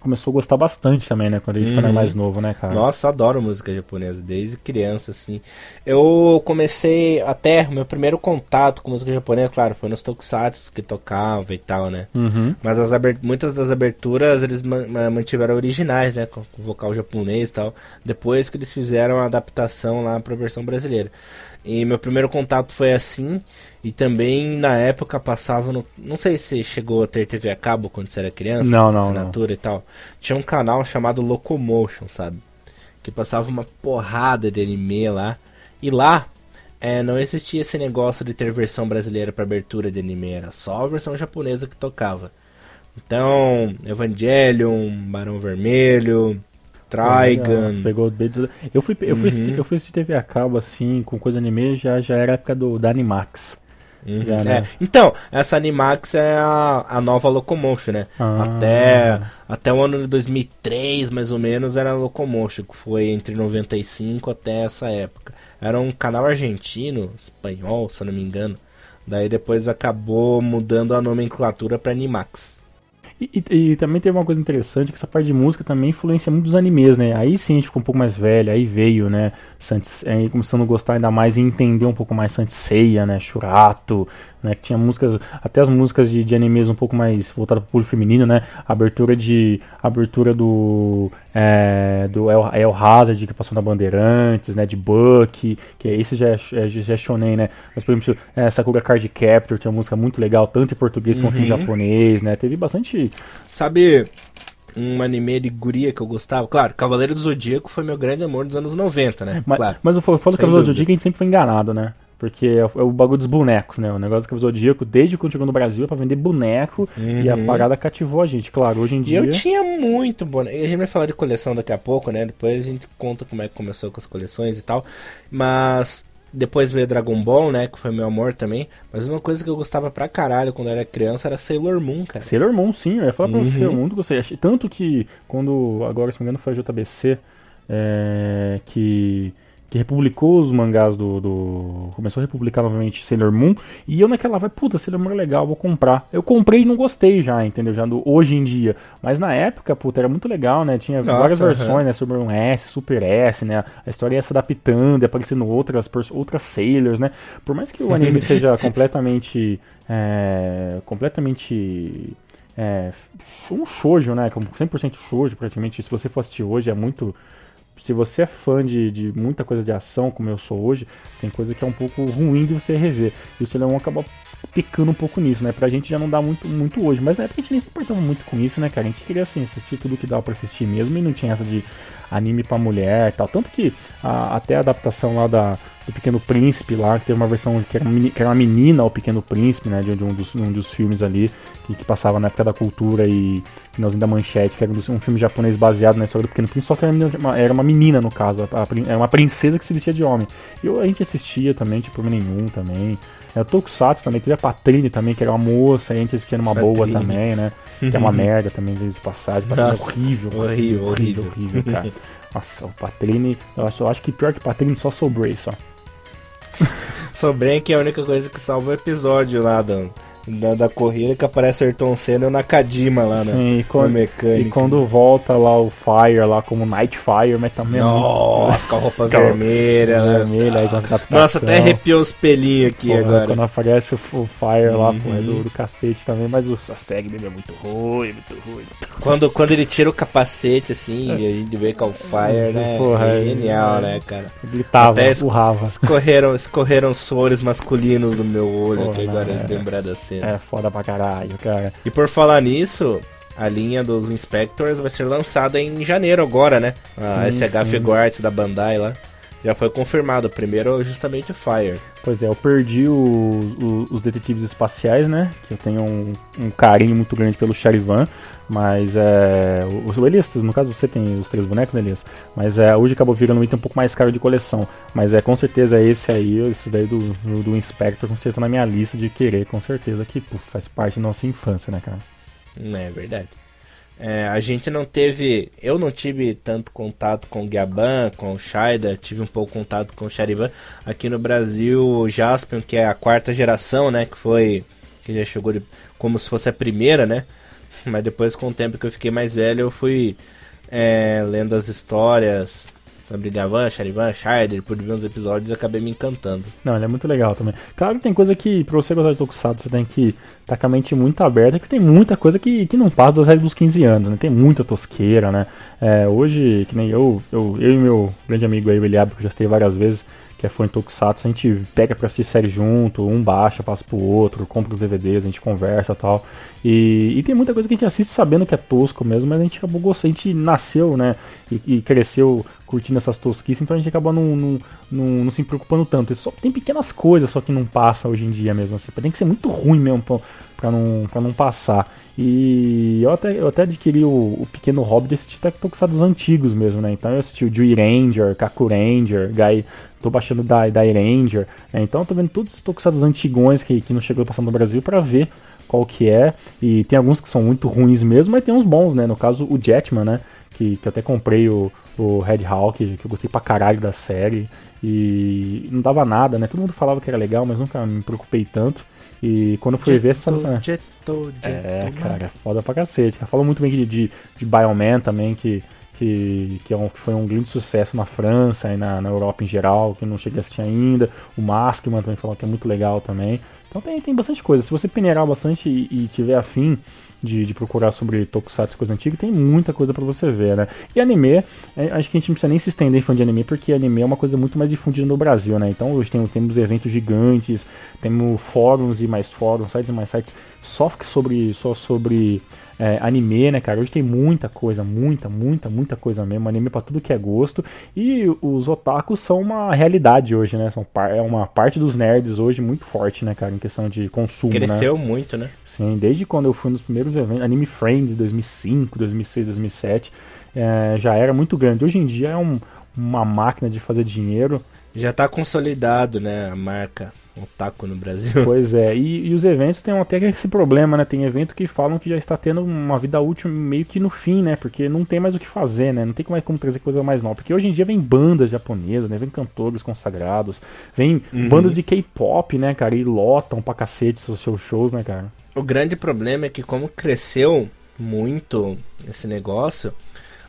começou a gostar bastante também, né? Quando a gente Uhum. era mais novo, né, cara? Nossa, adoro música japonesa, desde criança, assim. Eu comecei até, meu primeiro contato com música japonesa, claro, foi nos tokusatsu que tocava e tal, né? Uhum. Mas as muitas das aberturas eles ma- ma- mantiveram originais, né? Com, com vocal japonês e tal. Depois que eles fizeram a adaptação lá pra versão brasileira. E meu primeiro contato foi assim. E também na época passava no. Não sei se chegou a ter TV a cabo quando você era criança. Não, não, Assinatura e tal. Tinha um canal chamado Locomotion, sabe? Que passava uma porrada de anime lá. E lá é, não existia esse negócio de ter versão brasileira para abertura de anime, era só a versão japonesa que tocava. Então, Evangelion, Barão Vermelho, Trigun. Pegou tudo. Eu fui, eu fui, Uhum. assistir, eu fui assistir TV a cabo assim, com coisa anime, já, já era a época do, da Animax. Uhum. Já, né? É, Então, essa Animax é a, a nova Locomotion, né? Ah. Até, até o ano de 2003, mais ou menos, era a Locomotion, que foi entre 95 até essa época. Era um canal argentino, espanhol, se eu não me engano. Daí depois acabou mudando a nomenclatura para Animax. E, e- e também teve uma coisa interessante, que essa parte de música também influencia muito dos animes, né? Aí sim a gente ficou um pouco mais velho, aí veio, né? Santos, aí começando a gostar ainda mais e entender um pouco mais Sanseia, né? Churato, né? Que tinha músicas, até as músicas de, de animes um pouco mais voltadas para o público feminino, né? Abertura de, abertura do, é, do El, El Hazard, que passou na Bandeirantes, né? De Buck, que esse já é, é, já é shonen, né? Mas, por exemplo, é, Sakura Card Captor tinha uma música muito legal, tanto em português quanto em Uhum. japonês, né? Teve bastante Sabe um anime de guria que eu gostava? Claro, Cavaleiro do Zodíaco foi meu grande amor dos anos 90, né? Mas, claro. mas eu falo, eu falo Cavaleiro do. Zodíaco, a gente sempre foi enganado, né? Porque é, o- é o bagulho dos bonecos, né? O negócio Cavaleiro do Zodíaco, desde quando chegou no Brasil, é pra vender boneco. E a Uhum. parada cativou a gente. Claro, hoje em E dia. eu tinha muito boneco. A gente vai falar de coleção daqui a pouco, né? Depois a gente conta como é que começou com as coleções e tal. Mas depois veio Dragon Ball, né? Que foi meu amor também. Mas uma coisa que eu gostava pra caralho quando eu era criança era Sailor Moon, cara. Sailor Moon, sim, eu ia falar pra você, Uhum. gostei. Achei- Tanto que quando, agora se não me engano, foi a JBC, é, que que republicou os mangás do, do, Começou a republicar novamente Sailor Moon. E eu naquela vai, puta, Sailor Moon é legal, vou comprar. Eu comprei e não gostei já, entendeu? Já do, hoje em dia. Mas na época, puta, era muito legal, né? Tinha Nossa, várias versões, né? Sobre um S, Super S, né? A história ia se adaptando, ia aparecendo outras, outras Sailors, né? Por mais que o anime seja completamente. É, completamente. É, um shoujo, né? 100% shoujo, praticamente. Se você for assistir hoje, é muito se você é fã de, de muita coisa de ação, como eu sou hoje, tem coisa que é um pouco ruim de você rever. E o Sailor Moon acaba picando um pouco nisso, né? Pra gente já não dá muito, muito hoje. Mas na época a gente nem se importava muito com isso, né, cara? A gente queria, assim, assistir tudo que dava pra assistir mesmo e não tinha essa de anime pra mulher e tal. Tanto que a, até a adaptação lá da, do Pequeno Príncipe lá, que teve uma versão que era, que era uma menina, o Pequeno Príncipe, né? De, um, dos, um dos filmes ali, que, que, passava na época da cultura e finalzinho da manchete, que era um, filme japonês baseado na história do Pequeno Príncipe, só que era uma, era uma menina no caso, a, a, era uma princesa que se vestia de homem. E a gente assistia também, tipo, nenhum também. É, o Tokusatsu também, teve a Patrine também, que era uma moça, e a gente assistia numa boa também, né? Que é uma merda também, às vezes, passagem. Nossa, horrível, horrível, horrível, horrível, cara. Nossa, o Patrine, eu acho, eu acho que pior que Patrine só Sobrei, só. Sobrei que é a única coisa que salva o episódio lá, Dan da, da corrida que aparece o Ayrton Senna e o Nakajima lá, né? Sim, e quando, mecânico. E quando volta lá o Fire lá como Night Fire, mas também. Nossa, com a roupa vermelha, né? Vermelha, aí Nossa, até arrepiou os pelinhos aqui Porra, agora. Quando aparece o, o Fire lá, uhum. pô, é do, do cacete também, mas o, a SEG dele é muito ruim, muito ruim. Quando, quando ele tira o capacete assim, e a gente vê que é o Fire, né? Porra, é genial, é, né, cara? Gritava, até empurrava. Escorreram, escorreram sores masculinos do meu olho Porra, aqui agora, é. lembrado assim. É foda pra caralho, cara. E por falar nisso, a linha dos Inspectors vai ser lançada em janeiro agora, né? A sim, SH Figuarts da Bandai lá. Já foi confirmado. O primeiro justamente o Fire. Pois é, eu perdi o, o, os detetives espaciais, né? Que eu tenho um, um carinho muito grande pelo Charivan. Mas é. O, o Elias, no caso você tem os três bonecos, né, Elias? Mas é, hoje acabou virando um item um pouco mais caro de coleção. Mas é com certeza esse aí, esse daí do, do, do Inspector, com certeza na minha lista de querer, com certeza, que faz parte da nossa infância, né, cara? É verdade. É, a gente não teve. Eu não tive tanto contato com o Gaban, com o Shaida, tive um pouco contato com o Charivan. Aqui no Brasil, o Jaspion, que é a quarta geração, né? Que foi. Que já chegou de, como se fosse a primeira, né? Mas depois, com o tempo que eu fiquei mais velho, eu fui é, lendo as histórias sobre Gavan, Charivan, Shider, por ver uns episódios, eu acabei me encantando. Não, ele é muito legal também. Claro que tem coisa que, pra você gostar de Tokusatsu, você tem que estar tá com a mente muito aberta, porque tem muita coisa que, que não passa das regras dos 15 anos, né? Tem muita tosqueira, né? É, hoje, que nem eu, eu, eu e meu grande amigo aí, o Eliab, que eu já esteve várias vezes, que é fã de Tokusatsu, a gente pega pra assistir série junto, um baixa, passa pro outro, compra os DVDs, a gente conversa tal. E, e, tem muita coisa que a gente assiste sabendo que é tosco mesmo, mas a gente acabou gostando, a gente nasceu, né, e, e cresceu curtindo essas tosquices, então a gente acaba não, não, não, se preocupando tanto. Só tem pequenas coisas só que não passa hoje em dia mesmo, assim. Tem que ser muito ruim mesmo pra, pra, não, pra não passar. E eu até, eu até adquiri o, o pequeno hobby de assistir Tokusatsu antigos mesmo, né? Então eu assisti o Dewey Ranger, Kaku Ranger, Guy, tô baixando da, da Ranger, né? Então eu tô vendo todos esses Tokusatsu antigões que, que não chegou a passar no Brasil para ver qual que é. E tem alguns que são muito ruins mesmo, mas tem uns bons, né? No caso, o Jetman, né? Que, que até comprei o, o Red Hawk, que eu gostei pra caralho da série. E não dava nada, né? Todo mundo falava que era legal, mas nunca me preocupei tanto. E quando fui ver, essa. Jetou, é, cara, foda pra cacete. Falou muito bem de, de, de Bioman também, que, que, que, é um, que, foi um grande sucesso na França e na, na Europa em geral, que não cheguei a assistir ainda. O Maskman também falou que é muito legal também. Então tem, tem bastante coisa. Se você peneirar bastante e, e tiver afim de, de, procurar sobre Tokusatsu coisa antiga, tem muita coisa para você ver, né? E anime, é, acho que a gente não precisa nem se estender em fã de anime, porque anime é uma coisa muito mais difundida no Brasil, né? Então hoje tem, temos eventos gigantes, temos fóruns e mais fóruns, sites e mais sites só sobre, só sobre é, anime, né, cara? Hoje tem muita coisa, muita, muita, muita coisa mesmo. Anime para tudo que é gosto. E os otakus são uma realidade hoje, né? São é uma parte dos nerds hoje muito forte, né, cara? Em questão de consumo. Né? Cresceu né? muito, né? Sim, desde quando eu fui nos primeiros eventos, Anime Friends 2005, 2006, 2007, é, já era muito grande. Hoje em dia é um, uma máquina de fazer dinheiro. Já tá consolidado, né, a marca. Otaku no Brasil. Pois é, e, e, os eventos têm até esse problema, né? Tem evento que falam que já está tendo uma vida útil meio que no fim, né? Porque não tem mais o que fazer, né? Não tem mais como trazer coisa mais nova. Porque hoje em dia vem bandas japonesas, né? Vem cantores consagrados, vem uhum. bandas de K-pop, né, cara? E lotam pra cacete os seus shows, né, cara? O grande problema é que como cresceu muito esse negócio,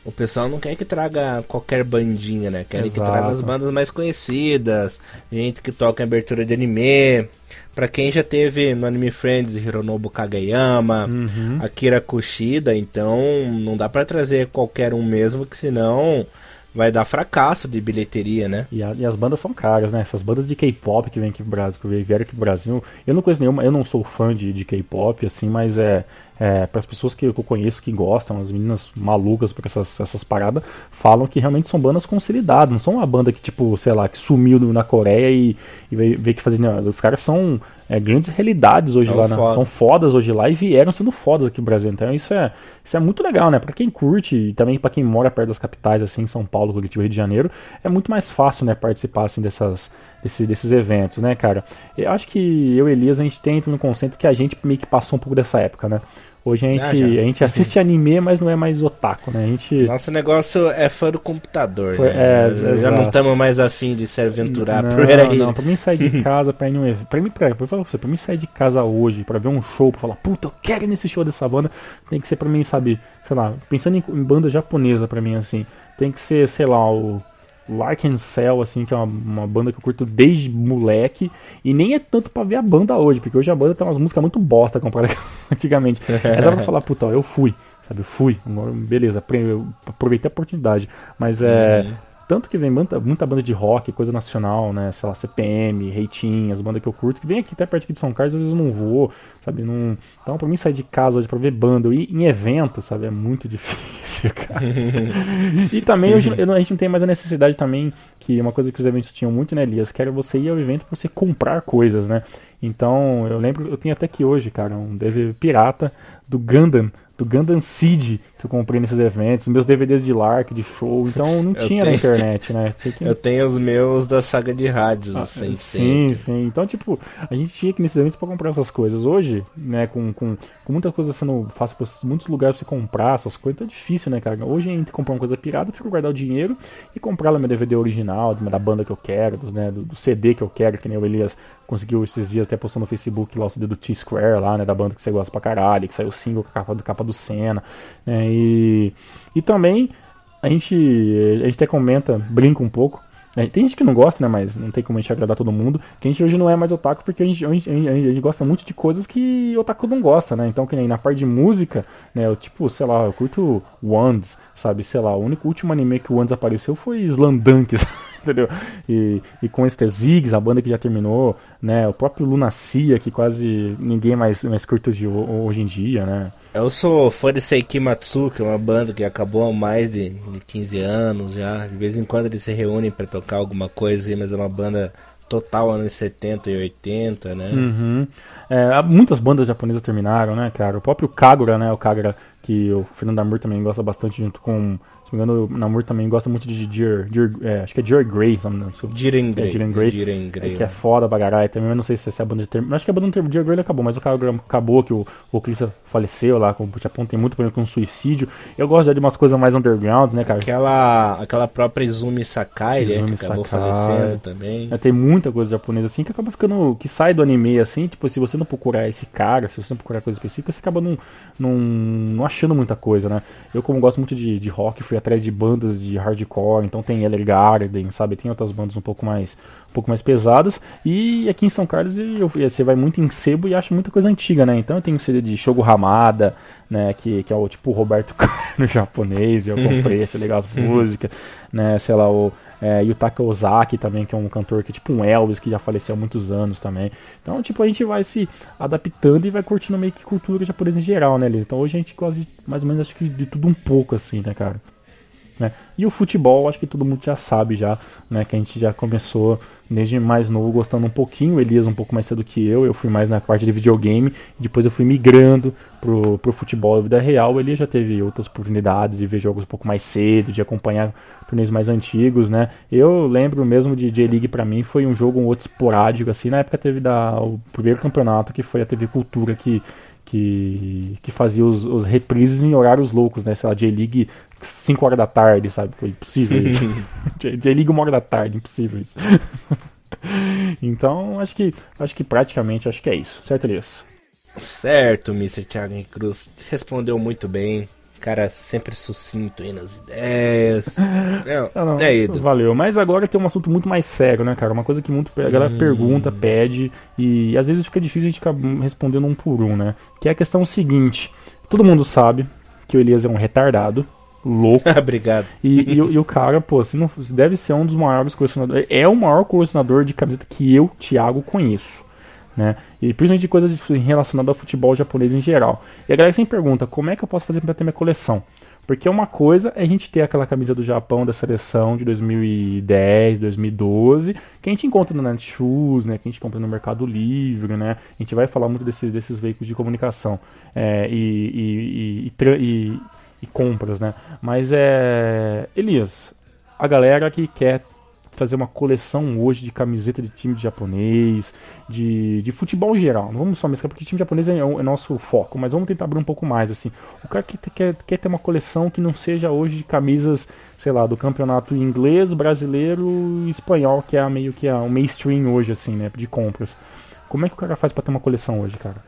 o pessoal não quer que traga qualquer bandinha, né? Querem Exato. que traga as bandas mais conhecidas, gente que toca em abertura de anime. Pra quem já teve no Anime Friends Hironobu Kageyama, uhum. Akira Kushida, então não dá para trazer qualquer um mesmo, que senão vai dar fracasso de bilheteria, né? E, a, e as bandas são caras, né? Essas bandas de K-pop que vêm aqui pro Brasil, que vieram aqui pro Brasil, eu não conheço nenhuma, eu não sou fã de, de K-pop, assim, mas é, é para as pessoas que eu conheço que gostam, as meninas malucas por essas, essas paradas, falam que realmente são bandas consolidadas, não são uma banda que, tipo, sei lá, que sumiu na Coreia e, e veio, que fazer. Não, os caras são é, grandes realidades hoje lá, né? são fodas hoje lá e vieram sendo fodas aqui no Brasil. Então isso é, isso é muito legal, né? Para quem curte e também para quem mora perto das capitais, assim, São Paulo, Curitiba, Rio de Janeiro, é muito mais fácil, né, participar assim dessas desse, desses eventos, né, cara? Eu acho que eu e Elias a gente tem no conceito que a gente meio que passou um pouco dessa época, né? Hoje a gente, ah, a gente assiste anime, mas não é mais otaku, né? A gente... Nosso negócio é fã do computador, Foi, né? É, Já não estamos mais afim de se aventurar não, por aí. Não, pra mim sair de casa pra ir num evento. Pra mim, pra, pra, pra, pra mim sair de casa hoje, pra ver um show, pra falar, puta, eu quero ir nesse show dessa banda, tem que ser pra mim, sabe, sei lá, pensando em, em banda japonesa pra mim, assim, tem que ser, sei lá, o Lark and Cell, assim, que é uma, uma, banda que eu curto desde moleque. E nem é tanto pra ver a banda hoje, porque hoje a banda tem umas músicas muito bosta comparada antigamente. Dá pra falar, puta, eu fui, sabe? Eu fui, beleza, aproveitei a oportunidade. Mas é. Uhum. Tanto que vem muita, muita banda de rock, coisa nacional, né? Sei lá, CPM, Reitinho, as bandas que eu curto, que vem aqui até perto aqui de São Carlos, às vezes eu não vou, sabe? Não... Então, pra mim sair de casa hoje pra ver banda, ir em evento, sabe? É muito difícil, cara. e também hoje a gente não tem mais a necessidade também, que uma coisa que os eventos tinham muito, né, Elias? Que era você ir ao evento pra você comprar coisas, né? Então, eu lembro, eu tenho até que hoje, cara, um DVD pirata do Gundam, do Gundam Seed que eu comprei nesses eventos, meus DVDs de Lark, de show, então não tinha tenho, na internet, né? Que... Eu tenho os meus da saga de rádios, ah, assim, Sim, sim. Então, tipo, a gente tinha que ir nesses eventos para comprar essas coisas. Hoje, né, com, com, com muita coisa sendo fácil para muitos lugares pra você comprar essas coisas, é difícil, né, cara? Hoje, entre comprar uma coisa pirata, eu fico guardar o dinheiro e comprar lá meu DVD original, da banda que eu quero, do, né, do, do CD que eu quero, que nem o Elias conseguiu esses dias até postou no Facebook lá o CD do T-Square lá, né, da banda que você gosta pra caralho, que saiu o single com a capa do, capa do Senna, né, e, e também a gente, a gente até comenta, brinca um pouco. Né, tem gente que não gosta, né? Mas não tem como a gente agradar todo mundo. Que a gente hoje não é mais otaku porque a gente, a gente, a gente, gosta muito de coisas que otaku não gosta, né? Então, que nem na parte de música, né? Eu, tipo, sei lá, eu curto Wands, sabe? Sei lá, o único último anime que o Wands apareceu foi Slandunk, entendeu? E, e com este Ziggs, a banda que já terminou, né? O próprio Lunacia, que quase ninguém mais, mais curte hoje, hoje em dia, né? Eu sou fã de Seiki Matsuki, uma banda que acabou há mais de, de 15 anos já. De vez em quando eles se reúnem para tocar alguma coisa, mas é uma banda total anos 70 e 80, né? Uhum. É, muitas bandas japonesas terminaram, né, cara? O próprio Kagura, né? O Kagura que o Fernando Amor também gosta bastante junto com se não me engano, o Namor também gosta muito de Dear, Dear é, acho que é Dear Grey. Jiren Grey. É, Jiren Grey. Jiren Grey. É, que é foda pra caralho também, eu não sei se é a banda de termo. Acho que a banda de termo Dear Grey acabou, mas o cara acabou que o, o Clissa faleceu lá, com o Japão tem muito problema com suicídio. Eu gosto de umas coisas mais underground, né, cara? Aquela, aquela própria Izumi Sakai, né, Izumi que acabou Sakai. falecendo também. É, tem muita coisa japonesa assim que acaba ficando, que sai do anime assim, tipo, se você não procurar esse cara, se você não procurar coisa específica, você acaba não, não, não achando muita coisa, né? Eu como gosto muito de, de rock, fui atrás de bandas de hardcore, então tem Eller Garden, sabe? Tem outras bandas um pouco mais um pouco mais pesadas. E aqui em São Carlos eu, você vai muito em sebo e acha muita coisa antiga, né? Então eu tenho o CD de Shogo Hamada, né? Que, que é o tipo Roberto no japonês, eu comprei, achei legal as músicas, né? Sei lá, o é, Yutaka Ozaki também, que é um cantor que é tipo um Elvis, que já faleceu há muitos anos também. Então, tipo, a gente vai se adaptando e vai curtindo meio que cultura japonesa em geral, né, Liz? Então hoje a gente gosta de, mais ou menos, acho que de tudo um pouco, assim, né, cara? Né? E o futebol, acho que todo mundo já sabe já, né? Que a gente já começou desde mais novo gostando um pouquinho, o Elias um pouco mais cedo que eu, eu fui mais na parte de videogame, depois eu fui migrando pro, pro futebol da vida real, o Elias já teve outras oportunidades de ver jogos um pouco mais cedo, de acompanhar torneios mais antigos, né? Eu lembro mesmo de J-League para mim foi um jogo um outro esporádico, assim, na época teve da, o primeiro campeonato que foi a TV Cultura que que, que fazia os, os reprises em horários loucos, né? Sei lá, J-League 5 horas da tarde, sabe? Foi impossível isso. J-League 1 hora da tarde, impossível isso. então, acho que, acho que praticamente, acho que é isso. Certo, Elias? Certo, Mr. Thiago Cruz. Respondeu muito bem cara sempre sucinto aí nas ideias. Não, não, não, é ido. Valeu. Mas agora tem um assunto muito mais sério, né, cara? Uma coisa que muito a galera hum. pergunta, pede, e às vezes fica difícil a gente ficar respondendo um por um, né? Que é a questão seguinte: todo mundo sabe que o Elias é um retardado. Louco. Obrigado. E, e, e, o cara, pô, se não, deve ser um dos maiores colecionadores. É o maior colecionador de camiseta que eu, Thiago, conheço né? E principalmente de coisas relacionadas ao futebol japonês em geral. E a galera sempre pergunta, como é que eu posso fazer para ter minha coleção? Porque uma coisa é a gente ter aquela camisa do Japão da seleção de 2010, 2012, que a gente encontra no Netshoes, né? Que a gente compra no Mercado Livre, né? A gente vai falar muito desses, desses veículos de comunicação é, e, e, e, e, compras, né? Mas é. Elias, a galera que quer fazer uma coleção hoje de camiseta de time japonês, de, de futebol em geral. Não vamos só mesclar porque time japonês é, é nosso foco, mas vamos tentar abrir um pouco mais assim. O cara que quer, quer ter uma coleção que não seja hoje de camisas, sei lá, do campeonato inglês, brasileiro e espanhol, que é meio que a, o mainstream hoje assim, né, de compras. Como é que o cara faz para ter uma coleção hoje, cara?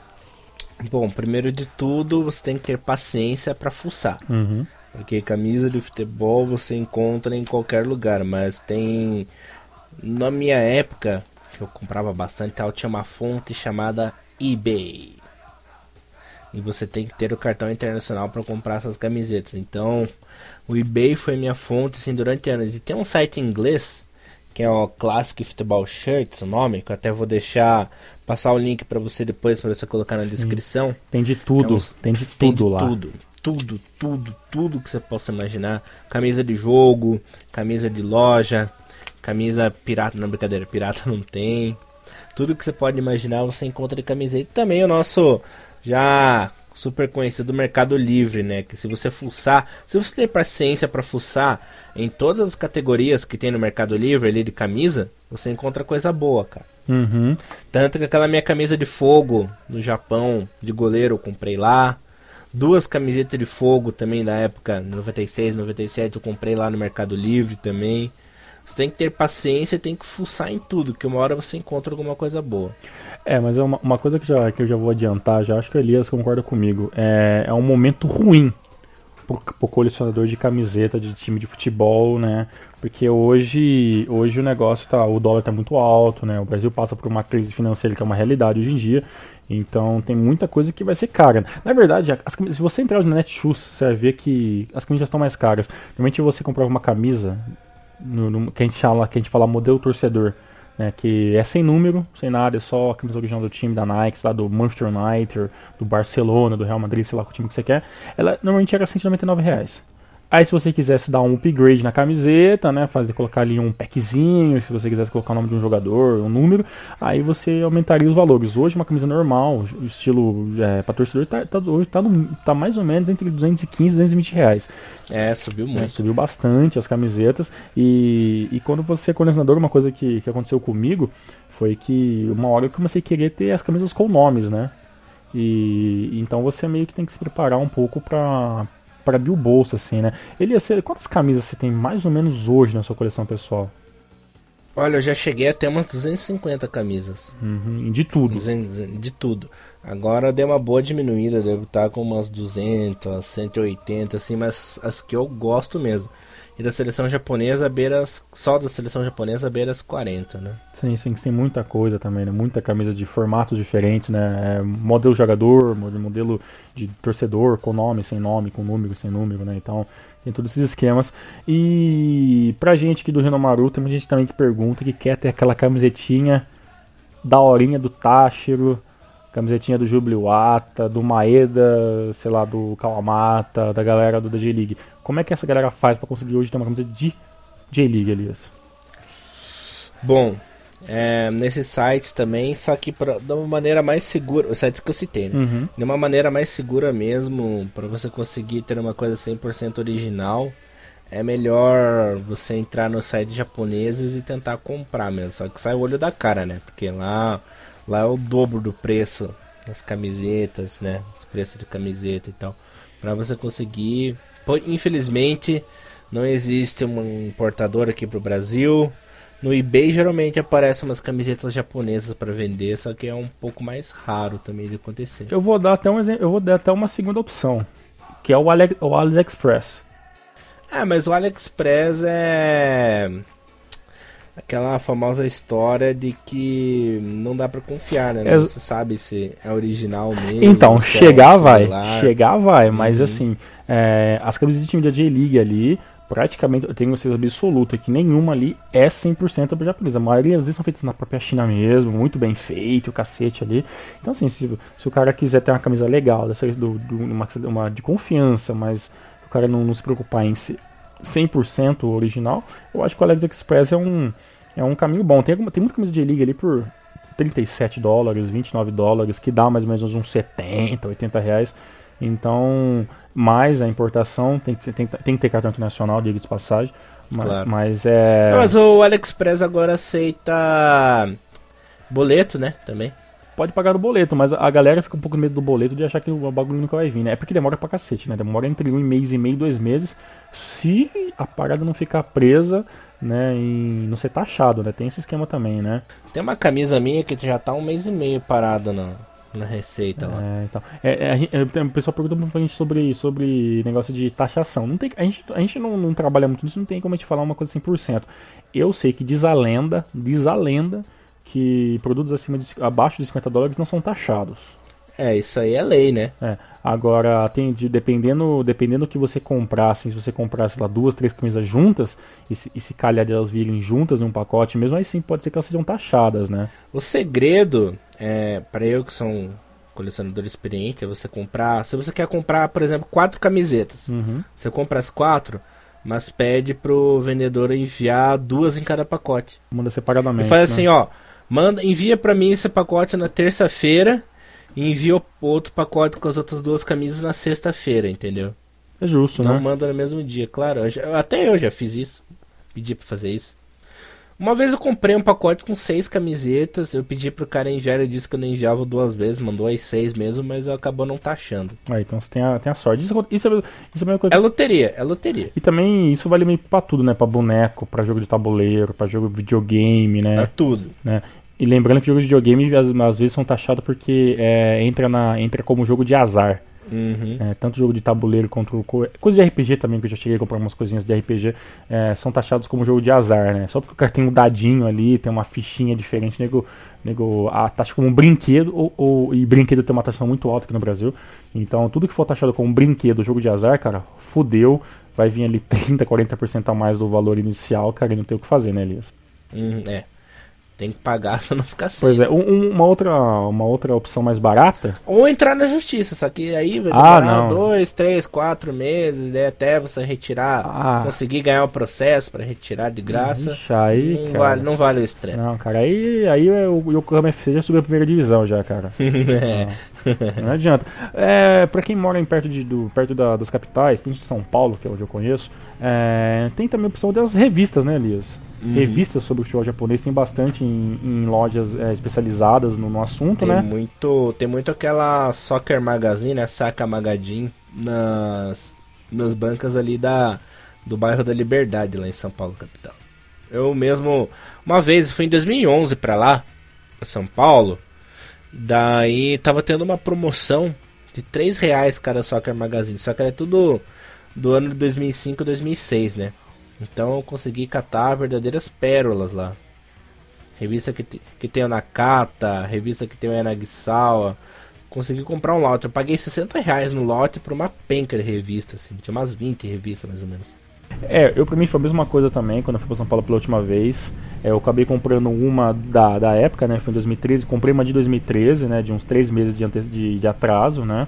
Bom, primeiro de tudo, você tem que ter paciência para fuçar. Uhum. Porque camisa de futebol você encontra em qualquer lugar, mas tem. Na minha época, que eu comprava bastante, tal, tinha uma fonte chamada eBay. E você tem que ter o cartão internacional para comprar essas camisetas. Então, o eBay foi minha fonte assim, durante anos. E tem um site em inglês, que é o Classic Football Shirts, o nome, que eu até vou deixar passar o link para você depois para você colocar na descrição. Tem de tudo, é tem de tudo tem de lá. Tudo tudo, tudo, tudo que você possa imaginar. Camisa de jogo, camisa de loja, camisa pirata, não brincadeira, pirata não tem. Tudo que você pode imaginar você encontra de camiseta. E também o nosso já super conhecido Mercado Livre, né? Que se você fuçar, se você tem paciência para fuçar em todas as categorias que tem no Mercado Livre ali de camisa, você encontra coisa boa, cara. Uhum. Tanto que aquela minha camisa de fogo no Japão, de goleiro, eu comprei lá duas camisetas de fogo também da época 96, 97, eu comprei lá no Mercado Livre também. Você tem que ter paciência, tem que fuçar em tudo, que uma hora você encontra alguma coisa boa. É, mas é uma, uma coisa que, já, que eu já vou adiantar, já acho que o Elias concorda comigo. É, é um momento ruim pro, pro colecionador de camiseta de time de futebol, né? Porque hoje, hoje o negócio tá. O dólar tá muito alto, né? O Brasil passa por uma crise financeira que é uma realidade hoje em dia. Então tem muita coisa que vai ser cara. Na verdade, as, se você entrar no Netshoes, você vai ver que as camisas estão mais caras. Normalmente você comprava uma camisa no, no, que, a gente fala, que a gente fala modelo torcedor. Né, que é sem número, sem nada, é só a camisa original do time da Nike, lá do Manchester United, do Barcelona, do Real Madrid, sei lá o time que você quer. Ela normalmente era 199 reais. Aí se você quisesse dar um upgrade na camiseta, né, fazer colocar ali um packzinho, se você quisesse colocar o nome de um jogador, um número, aí você aumentaria os valores. Hoje uma camisa normal, estilo é, para torcedor, tá, tá, hoje tá, no, tá mais ou menos entre 215 e 220 reais. É, subiu muito. É, subiu bastante as camisetas. E, e quando você é colecionador, uma coisa que, que aconteceu comigo foi que uma hora eu comecei a querer ter as camisas com nomes, né? E então você meio que tem que se preparar um pouco para para abrir o bolso, assim, né? Ele ser, quantas camisas você tem mais ou menos hoje na sua coleção pessoal? Olha, eu já cheguei até umas 250 camisas. Uhum, de tudo. De tudo. Agora deu uma boa diminuída, devo estar com umas 200, 180, assim, mas as que eu gosto mesmo. E da seleção japonesa, beiras, só da seleção japonesa, beiras 40, né? Sim, sim, tem muita coisa também, né? Muita camisa de formatos diferentes, né? É, modelo jogador, modelo de torcedor, com nome, sem nome, com número, sem número, né? Então, tem todos esses esquemas. E pra gente aqui do Renomaru, tem gente também que pergunta que quer ter aquela camisetinha da horinha do Táchiro, camisetinha do Jubiluata, do Maeda, sei lá, do Kawamata, da galera do DJ League. Como é que essa galera faz para conseguir hoje ter uma camisa de J-League, Elias? Bom, é, nesses sites também, só que pra, de uma maneira mais segura, os sites que eu citei, né? Uhum. De uma maneira mais segura mesmo, para você conseguir ter uma coisa 100% original, é melhor você entrar nos sites japoneses e tentar comprar mesmo. Só que sai o olho da cara, né? Porque lá, lá é o dobro do preço das camisetas, né? Os preços de camiseta e tal. Para você conseguir. Infelizmente, não existe um importador aqui pro Brasil. No eBay geralmente aparecem umas camisetas japonesas para vender, só que é um pouco mais raro também de acontecer. Eu vou dar até um exemplo, eu vou dar até uma segunda opção, que é o, Ale, o AliExpress. Ah, mas o AliExpress é aquela famosa história de que não dá pra confiar, né? Ex- Você sabe se é original mesmo. Então, se é chegar um vai, chegar vai, mas Uhum. assim, é, as camisas de time da J-League ali, praticamente, eu tenho certeza absoluta que nenhuma ali é 100% japonesa. A maioria às vezes são feitas na própria China mesmo, muito bem feito, o cacete ali. Então, assim, se, se o cara quiser ter uma camisa legal, dessa, do, do- uma, uma de confiança, mas o cara não, não se preocupar em ser 100% original, eu acho que o AliExpress é um, é um caminho bom. Tem, alguma, tem muita camisa de J-League ali por 37 dólares, 29 dólares, que dá mais ou menos uns 70, 80 reais. Então, mais a importação, tem que, tem, tem que ter cartão internacional, diga de passagem. Mas, Claro. mas é. Mas o AliExpress agora aceita boleto, né? Também. Pode pagar o boleto, mas a galera fica um pouco com medo do boleto de achar que o bagulho nunca vai vir, né? É porque demora pra cacete, né? Demora entre um mês e meio, dois meses. Se a parada não ficar presa, né? E não ser taxado, né? Tem esse esquema também, né? Tem uma camisa minha que já tá um mês e meio parada na, na receita lá. É, então, é, é, é, o pessoal pergunta muito pra gente sobre, sobre negócio de taxação. Não tem, a gente, a gente não, não trabalha muito nisso, não tem como a gente falar uma coisa 100%. Eu sei que diz a lenda, diz a lenda que produtos acima de, abaixo de 50 dólares não são taxados. É, isso aí é lei, né? É, agora, tem de, dependendo dependendo do que você comprar, assim, se você comprar, sei lá, duas, três camisas juntas, e se, e se calhar de elas virem juntas num pacote, mesmo aí sim pode ser que elas sejam taxadas, né? O segredo, é, para eu que sou um colecionador experiente, é você comprar. Se você quer comprar, por exemplo, quatro camisetas, Uhum. você compra as quatro, mas pede pro vendedor enviar duas em cada pacote. Manda separadamente. E faz né? assim, ó, manda, envia pra mim esse pacote na terça-feira e envia outro pacote com as outras duas camisas na sexta-feira, entendeu? É justo, Não né? manda no mesmo dia, claro. eu já- até eu já fiz isso. Pedi pra fazer isso. Uma vez eu comprei um pacote com seis camisetas. Eu pedi pro cara enviar, ele disse que eu não enviava duas vezes, mandou as seis mesmo, mas acabou não taxando. Aí, então você tem a, tem a sorte. Isso, isso, é, isso é a mesma coisa. É loteria, é loteria. E também isso vale meio pra tudo, né? Pra boneco, pra jogo de tabuleiro, pra jogo de videogame, né? tudo. né? E lembrando que jogos de videogame às, às vezes são taxados porque é, entra, na, entra como jogo de azar. Uhum. É, tanto jogo de tabuleiro quanto co- coisa de RPG também, que eu já cheguei a comprar umas coisinhas de RPG, é, são taxados como jogo de azar, né? Só porque o cara tem um dadinho ali, tem uma fichinha diferente, nego, nego a taxa como um brinquedo, ou, ou- e brinquedo tem uma taxa muito alta aqui no Brasil. Então tudo que for taxado como um brinquedo, jogo de azar, cara, fudeu, vai vir ali 30, 40% a mais do valor inicial, cara, e não tem o que fazer, né, Elias? Uhum, é. Tem que pagar, senão não fica sem. Pois é, um- um- uma, outra, uma outra opção mais barata Ou entrar na justiça, só que aí vai Ah, demorar não. dois, três, quatro meses, né, até você retirar, Ah. conseguir ganhar o processo pra retirar de graça. Ixi, aí, não, cara. vale, não vale o estresse. Não, cara, aí, aí é o Yokohama FC já subiu a primeira divisão já, cara. É. Não adianta. É, pra quem mora em perto, de, do, perto da- das capitais, principalmente de São Paulo, que é onde eu conheço, é, tem também a opção das revistas, né, Elias? Uhum. Revistas sobre o futebol japonês tem bastante em, em lojas é, especializadas no, no assunto, Tem né? muito, tem muito aquela Soccer Magazine, a Saca Magazine nas nas bancas ali da do bairro da Liberdade lá em São Paulo capital. Eu mesmo uma vez fui em 2011 pra lá, pra São Paulo. Daí tava tendo uma promoção de 3 reais cada Soccer Magazine, só que era tudo do ano de 2005 e 2006, né? Então eu consegui catar verdadeiras pérolas lá. Revista que, te- que tem o Nakata, revista que tem o Yanagisawa. Consegui comprar um lote. Eu paguei 60 reais no lote por uma penca de revista, assim. Tinha umas 20 revistas mais ou menos. É, eu pra mim foi a mesma coisa também, quando eu fui pra São Paulo pela última vez. É, eu acabei comprando uma da, da época, né? Foi em 2013. Comprei uma de 2013, né? De uns três meses de, de, de atraso, né?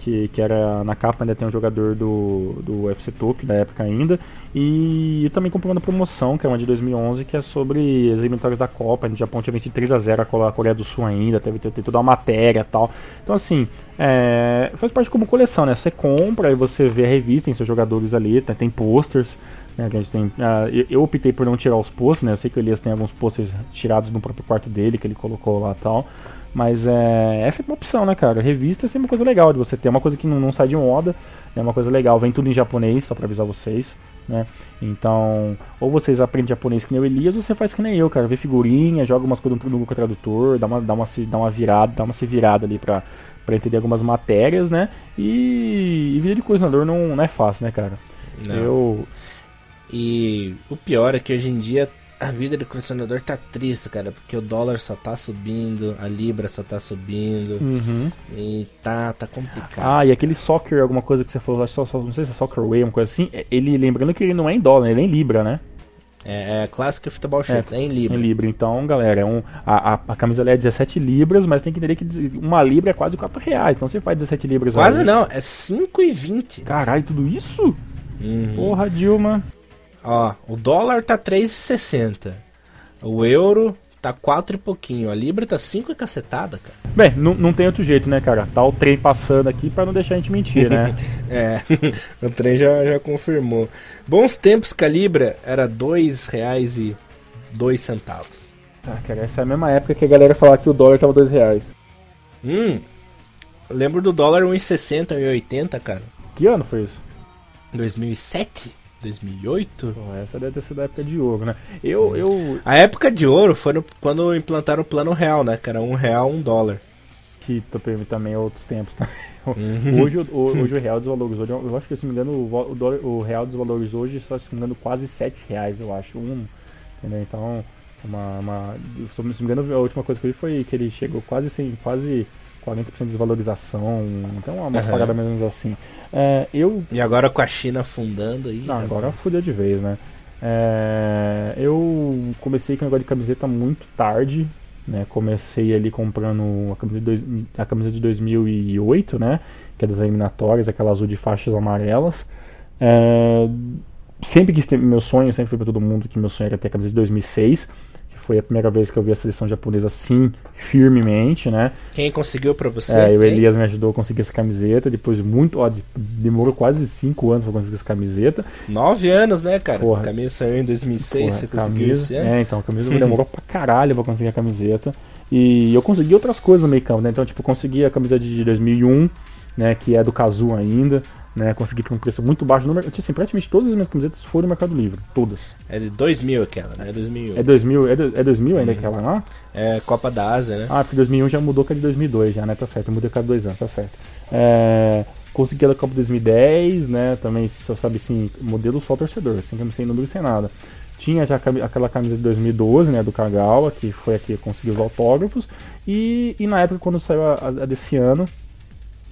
Que, que era na capa ainda tem um jogador do, do UFC Tokyo da época ainda. E eu também comprei uma promoção, que é uma de 2011, que é sobre as eliminatórias da Copa. O Japão tinha vencido 3x0 a Coreia do Sul ainda, teve, teve toda uma matéria tal. Então, assim, é, faz parte como coleção, né? Você compra e você vê a revista, tem seus jogadores ali, tem, tem posters. Né, a gente tem, uh, eu optei por não tirar os posters, né? Eu sei que o Elias tem alguns posters tirados no próprio quarto dele, que ele colocou lá tal. Mas é, essa é uma opção, né, cara? Revista é sempre uma coisa legal de você ter. uma coisa que não, não sai de moda, é uma coisa legal. Vem tudo em japonês, só pra avisar vocês, né? Então, ou vocês aprendem japonês que nem o Elias, ou você faz que nem eu, cara. Vê figurinha, joga umas coisas no Google Tradutor, dá uma, dá uma, dá uma virada, dá uma se virada ali pra, pra entender algumas matérias, né? E, e vida de colecionador não, não é fácil, né, cara? Não. Eu... E o pior é que hoje em dia a vida do colecionador tá triste, cara, porque o dólar só tá subindo, a libra só tá subindo, uhum. e tá, tá complicado. Ah, e aquele soccer, alguma coisa que você falou, só, só, não sei se é soccer way, uma coisa assim, é, ele, lembrando que ele não é em dólar, ele é em libra, né? É, é Classic Football Shirts, é, é, em libra. Em libra, então, galera, é um, a, a, a, camisa é 17 libras, mas tem que entender que uma libra é quase 4 reais, então você faz 17 libras. Quase não, é 5,20. Caralho, tudo isso? Uhum. Porra, Dilma. Ó, o dólar tá 3,60. O euro tá 4 e pouquinho. A libra tá 5 e cacetada, cara. Bem, não, não tem outro jeito, né, cara? Tá o trem passando aqui para não deixar a gente mentir, né? é, o trem já, já confirmou. Bons tempos que a libra era 2 reais e 2 centavos. Ah, cara, essa é a mesma época que a galera falava que o dólar tava 2 reais. Hum, lembro do dólar 1,60, 1,80, cara. Que ano foi isso? 2007? 2008? Pô, essa deve ter sido a época de ouro, né? Eu, eu... A época de ouro foi no, quando implantaram o plano real, né? Que era um real, um dólar. Que também é outros tempos também. Uhum. Hoje, o, hoje o real desvalorizou. Eu acho que, se não me engano, o, dólar, o real desvalorizou hoje, só se não me engano, quase 7 reais, eu acho. Um, entendeu? Então, uma, uma, se não me engano, a última coisa que eu vi foi que ele chegou quase, sem, quase 40% de desvalorização. Então, uma uhum. mais ou menos assim. É, eu... E agora com a China afundando aí. Não, agora fudeu de vez, né? É, eu comecei com o negócio de camiseta muito tarde. Né? Comecei ali comprando a camisa, de dois, a de 2008, né? Que é das eliminatórias, aquela azul de faixas amarelas. É, sempre quis ter meu sonho, sempre foi para todo mundo que meu sonho era ter a camisa de 2006 foi a primeira vez que eu vi a seleção japonesa assim, firmemente, né? Quem conseguiu pra você? É, o Elias me ajudou a conseguir essa camiseta, depois muito, ó, demorou quase 5 anos pra conseguir essa camiseta. 9 anos, né, cara? Porra. A camisa saiu em 2006, Porra, você conseguiu camisa, esse ano? É, então, a camisa demorou pra caralho pra conseguir a camiseta. E eu consegui outras coisas no meio campo, né? Então, tipo, consegui a camisa de 2001, né, que é do Kazu ainda né? Consegui por um preço muito baixo no mercado. Assim, praticamente todas as minhas camisetas foram no Mercado Livre. Todas. É de 2000 aquela, né? É 2000. É 2000, é, do, é 2000 ainda uhum. aquela lá? É Copa da Ásia, né? Ah, porque 2001 já mudou que é de 2002 já, né? Tá certo, eu mudei cada dois anos, tá certo. É, consegui a da Copa 2010, né? Também, se você sabe, assim, modelo só torcedor, sem, sem número, sem nada. Tinha já aquela camisa de 2012, né, do Kagawa, que foi aqui que eu consegui os autógrafos. E, e na época, quando saiu a, a desse ano,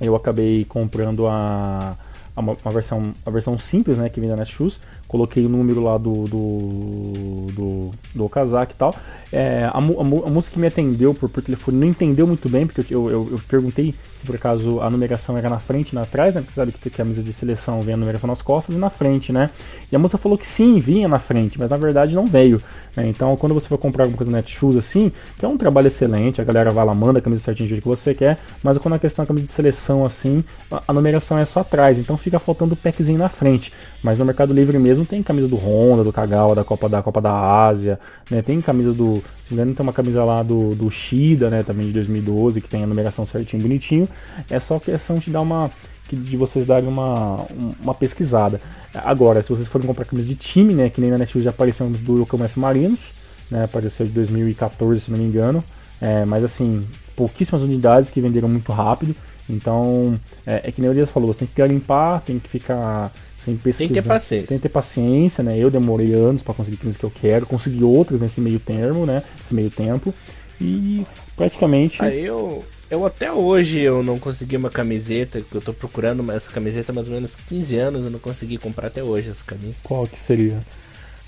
eu acabei comprando a, uma, uma, versão, a versão simples, né, que vem da Netshoes. Coloquei o número lá do do, do, do Okazaki e tal. É, a, a, a, moça que me atendeu por, por telefone não entendeu muito bem, porque eu, eu, eu, perguntei se por acaso a numeração era na frente na trás, né? Porque sabe que, que a mesa de seleção vem a numeração nas costas e na frente, né? E a moça falou que sim, vinha na frente, mas na verdade não veio. Né? Então, quando você for comprar alguma coisa no Netshoes assim, que é um trabalho excelente, a galera vai lá, manda a camisa certinho do jeito que você quer, mas quando a questão é a camisa de seleção assim, a, a numeração é só atrás, então fica faltando o packzinho na frente. Mas no Mercado Livre mesmo tem camisa do Honda, do Kagawa, da Copa da Copa da Ásia, né? Tem camisa do, se não tem uma camisa lá do, do Shida, né, também de 2012, que tem a numeração certinho, bonitinho. É só questão de dar uma de vocês darem uma, uma pesquisada. Agora, se vocês forem comprar camisa de time, né, que nem na Netshoes já apareceu do Yokohama F Marinos, né, apareceu de 2014, se não me engano, é, mas assim, pouquíssimas unidades que venderam muito rápido, então é, é que nem o Elias falou, você tem que limpar, tem que ficar sem pesquisar. Tem que ter paciência. Tem que ter paciência, né? Eu demorei anos para conseguir coisas que eu quero, consegui outras nesse meio termo, né? Nesse meio tempo. E praticamente. Aí eu, eu até hoje eu não consegui uma camiseta, que eu tô procurando essa camiseta há mais ou menos 15 anos, eu não consegui comprar até hoje essa camisa. Qual que seria?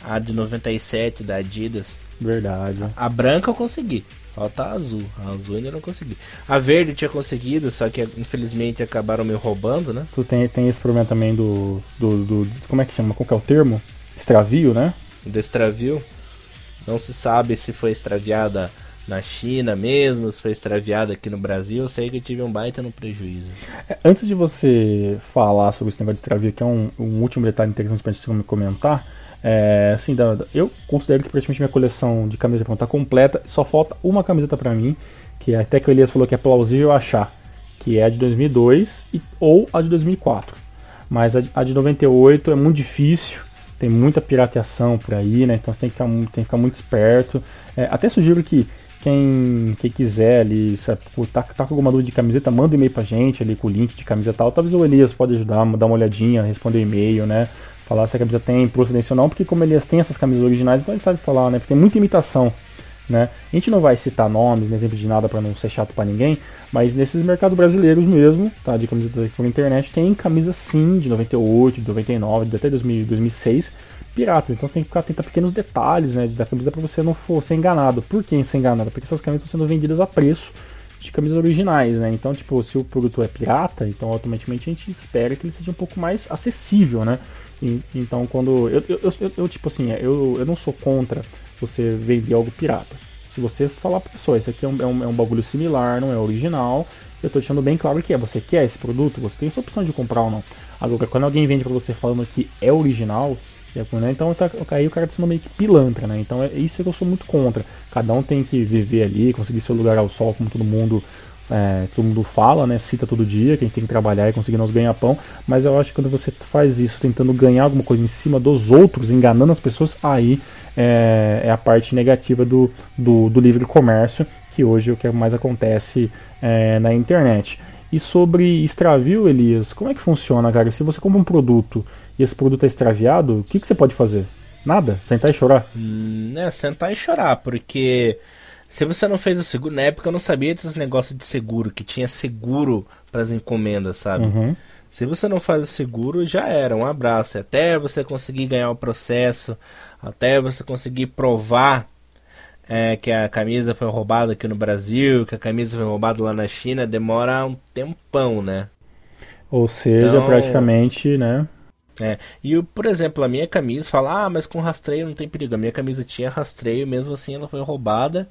A de 97 da Adidas. Verdade. A branca eu consegui. Falta a azul. A azul ainda não consegui. A verde eu tinha conseguido, só que infelizmente acabaram me roubando, né? Tu tem, tem esse problema também do, do, do. Como é que chama? Qual que é o termo? Extravio, né? Do extravio. Não se sabe se foi extraviada na China mesmo, se foi extraviada aqui no Brasil. Eu sei que eu tive um baita no prejuízo. É, antes de você falar sobre esse negócio de extravio, que é um, um último detalhe interessante pra gente comentar. É, assim, eu considero que praticamente minha coleção de camisetas está completa. Só falta uma camiseta para mim, que é até que o Elias falou que é plausível achar, que é a de 2002 e, ou a de 2004. Mas a, a de 98 é muito difícil, tem muita pirateação por aí, né? Então você tem que ficar, tem que ficar muito esperto. É, até sugiro que quem, quem quiser ali, sabe, tá, tá com alguma dúvida de camiseta, manda um e-mail pra gente ali com o link de camiseta tal. Talvez o Elias pode ajudar, dar uma olhadinha, responder e-mail, né? falar se a camisa tem procedência ou não, porque como eles têm essas camisas originais, então ele sabe falar, né? Porque tem muita imitação, né? A gente não vai citar nomes, nem exemplo de nada para não ser chato para ninguém, mas nesses mercados brasileiros mesmo, tá? De camisetas pela internet, tem camisa sim de 98, de 99, de até 2000, 2006, piratas. Então você tem que ficar atento a pequenos detalhes, né? Da camisa para você não for ser enganado. Por que ser enganado? Porque essas camisas estão sendo vendidas a preço de camisas originais, né? Então, tipo, se o produto é pirata, então automaticamente a gente espera que ele seja um pouco mais acessível, né? então, quando. Eu, eu, eu, eu, tipo assim, eu, eu não sou contra você vender algo pirata. Se você falar pra pessoa, isso aqui é um, é um, é um bagulho similar, não é original, eu tô deixando bem claro que é. Você quer esse produto, você tem essa opção de comprar ou não. Agora, quando alguém vende pra você falando que é original, né, então tá, aí o cara tá sendo meio que pilantra, né? Então é isso que eu sou muito contra. Cada um tem que viver ali, conseguir seu lugar ao sol, como todo mundo é, todo mundo fala, né, cita todo dia, que a gente tem que trabalhar e conseguir nos ganhar pão, mas eu acho que quando você faz isso tentando ganhar alguma coisa em cima dos outros, enganando as pessoas, aí é, é a parte negativa do, do, do, livre comércio, que hoje é o que mais acontece é, na internet. E sobre extravio, Elias, como é que funciona, cara? Se você compra um produto e esse produto é extraviado, o que, que você pode fazer? Nada? Sentar e chorar? Hum, é, sentar e chorar, porque se você não fez o seguro, na época eu não sabia desses negócios de seguro, que tinha seguro para as encomendas, sabe? Uhum. Se você não faz o seguro, já era, um abraço. Até você conseguir ganhar o processo, até você conseguir provar é, que a camisa foi roubada aqui no Brasil, que a camisa foi roubada lá na China, demora um tempão, né? Ou seja, então, praticamente, né? É. E, por exemplo, a minha camisa fala, ah, mas com rastreio não tem perigo. A minha camisa tinha rastreio, mesmo assim ela foi roubada.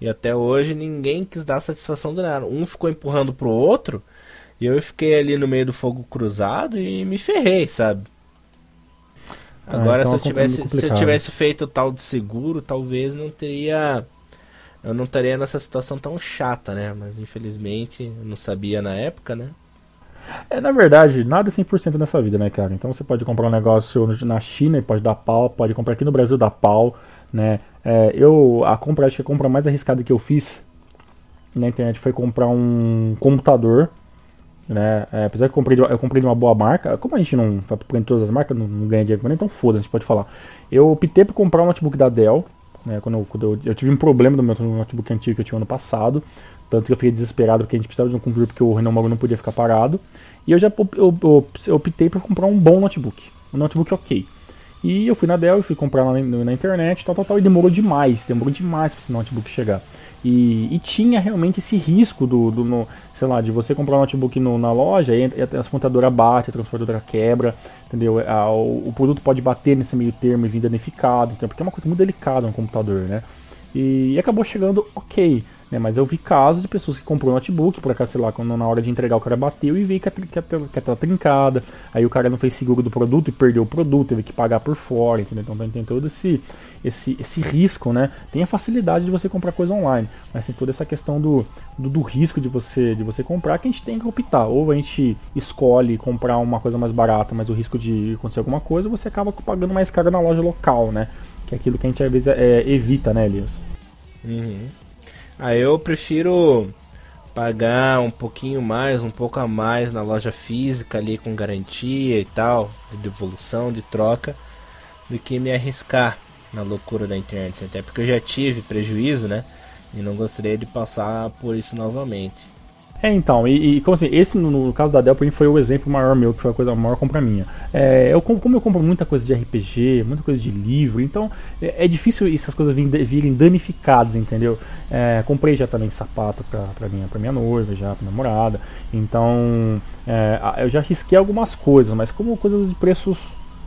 E até hoje ninguém quis dar satisfação de nada. Um ficou empurrando pro outro, e eu fiquei ali no meio do fogo cruzado e me ferrei, sabe? Ah, Agora, ah, então se, eu é tivesse, se eu tivesse feito tal de seguro, talvez não teria. Eu não estaria nessa situação tão chata, né? Mas infelizmente eu não sabia na época, né? É, na verdade, nada é 100% nessa vida, né, cara? Então você pode comprar um negócio na China e pode dar pau, pode comprar aqui no Brasil dar pau, né? É, eu a compra acho que a compra mais arriscada que eu fiz na internet foi comprar um computador, né? É, apesar que eu comprei, eu comprei de uma boa marca, como a gente não vai em todas as marcas, não, não ganha dinheiro, então foda, a gente pode falar. Eu optei por comprar um notebook da Dell, né? Quando, eu, quando eu, eu, tive um problema no meu notebook antigo que eu tinha ano passado, tanto que eu fiquei desesperado porque a gente precisava de um computador porque o Renan Mago não podia ficar parado. E eu já eu, optei por comprar um bom notebook, um notebook ok. E eu fui na Dell, e fui comprar na, na, internet, tal, tal, tal, e demorou demais, demorou demais para esse notebook chegar. E, e, tinha realmente esse risco do, do no, sei lá, de você comprar um notebook no, na loja e a transportadora bate, a transportadora quebra, entendeu? A, o, o, produto pode bater nesse meio termo e vir danificado, então, porque é uma coisa muito delicada no computador, né? E, e acabou chegando ok. Né, mas eu vi casos de pessoas que comprou um notebook, por acaso, sei lá, quando na hora de entregar o cara bateu e veio que a, que a, que a tela trincada, aí o cara não fez seguro do produto e perdeu o produto, teve que pagar por fora, entendeu? Então tem todo esse, esse, esse risco, né? Tem a facilidade de você comprar coisa online, mas tem toda essa questão do, do, do, risco de você, de você comprar que a gente tem que optar. Ou a gente escolhe comprar uma coisa mais barata, mas o risco de acontecer alguma coisa, você acaba pagando mais caro na loja local, né? Que é aquilo que a gente às vezes é, evita, né, Elias? Uhum. Aí eu prefiro pagar um pouquinho mais, um pouco a mais na loja física ali com garantia e tal, de devolução, de troca, do que me arriscar na loucura da internet. Até porque eu já tive prejuízo, né? E não gostaria de passar por isso novamente. É, então, e, e como assim, esse no, no, caso da Dell pra mim foi o exemplo maior meu, que foi a coisa a maior compra minha. É, eu, como eu compro muita coisa de RPG, muita coisa de livro, então é, é difícil essas coisas virem, danificadas, entendeu? É, comprei já também sapato pra, pra, minha, pra minha noiva, já pra namorada, então é, eu já risquei algumas coisas, mas como coisas de preços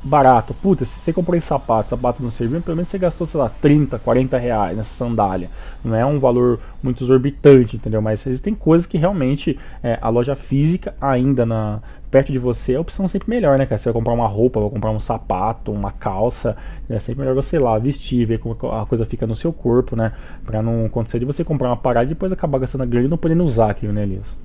barato. Puta, se você comprou esse sapato, sapato não serviu, pelo menos você gastou, sei lá, 30, 40 reais nessa sandália. Não é um valor muito exorbitante, entendeu? Mas existem coisas que realmente é, a loja física, ainda na perto de você, a opção sempre melhor, né, cara? Você vai comprar uma roupa, vai comprar um sapato, uma calça, é sempre melhor você ir lá vestir, ver como a coisa fica no seu corpo, né? Pra não acontecer de você comprar uma parada e depois acabar gastando a grana e não podendo usar aquilo, né, Elias?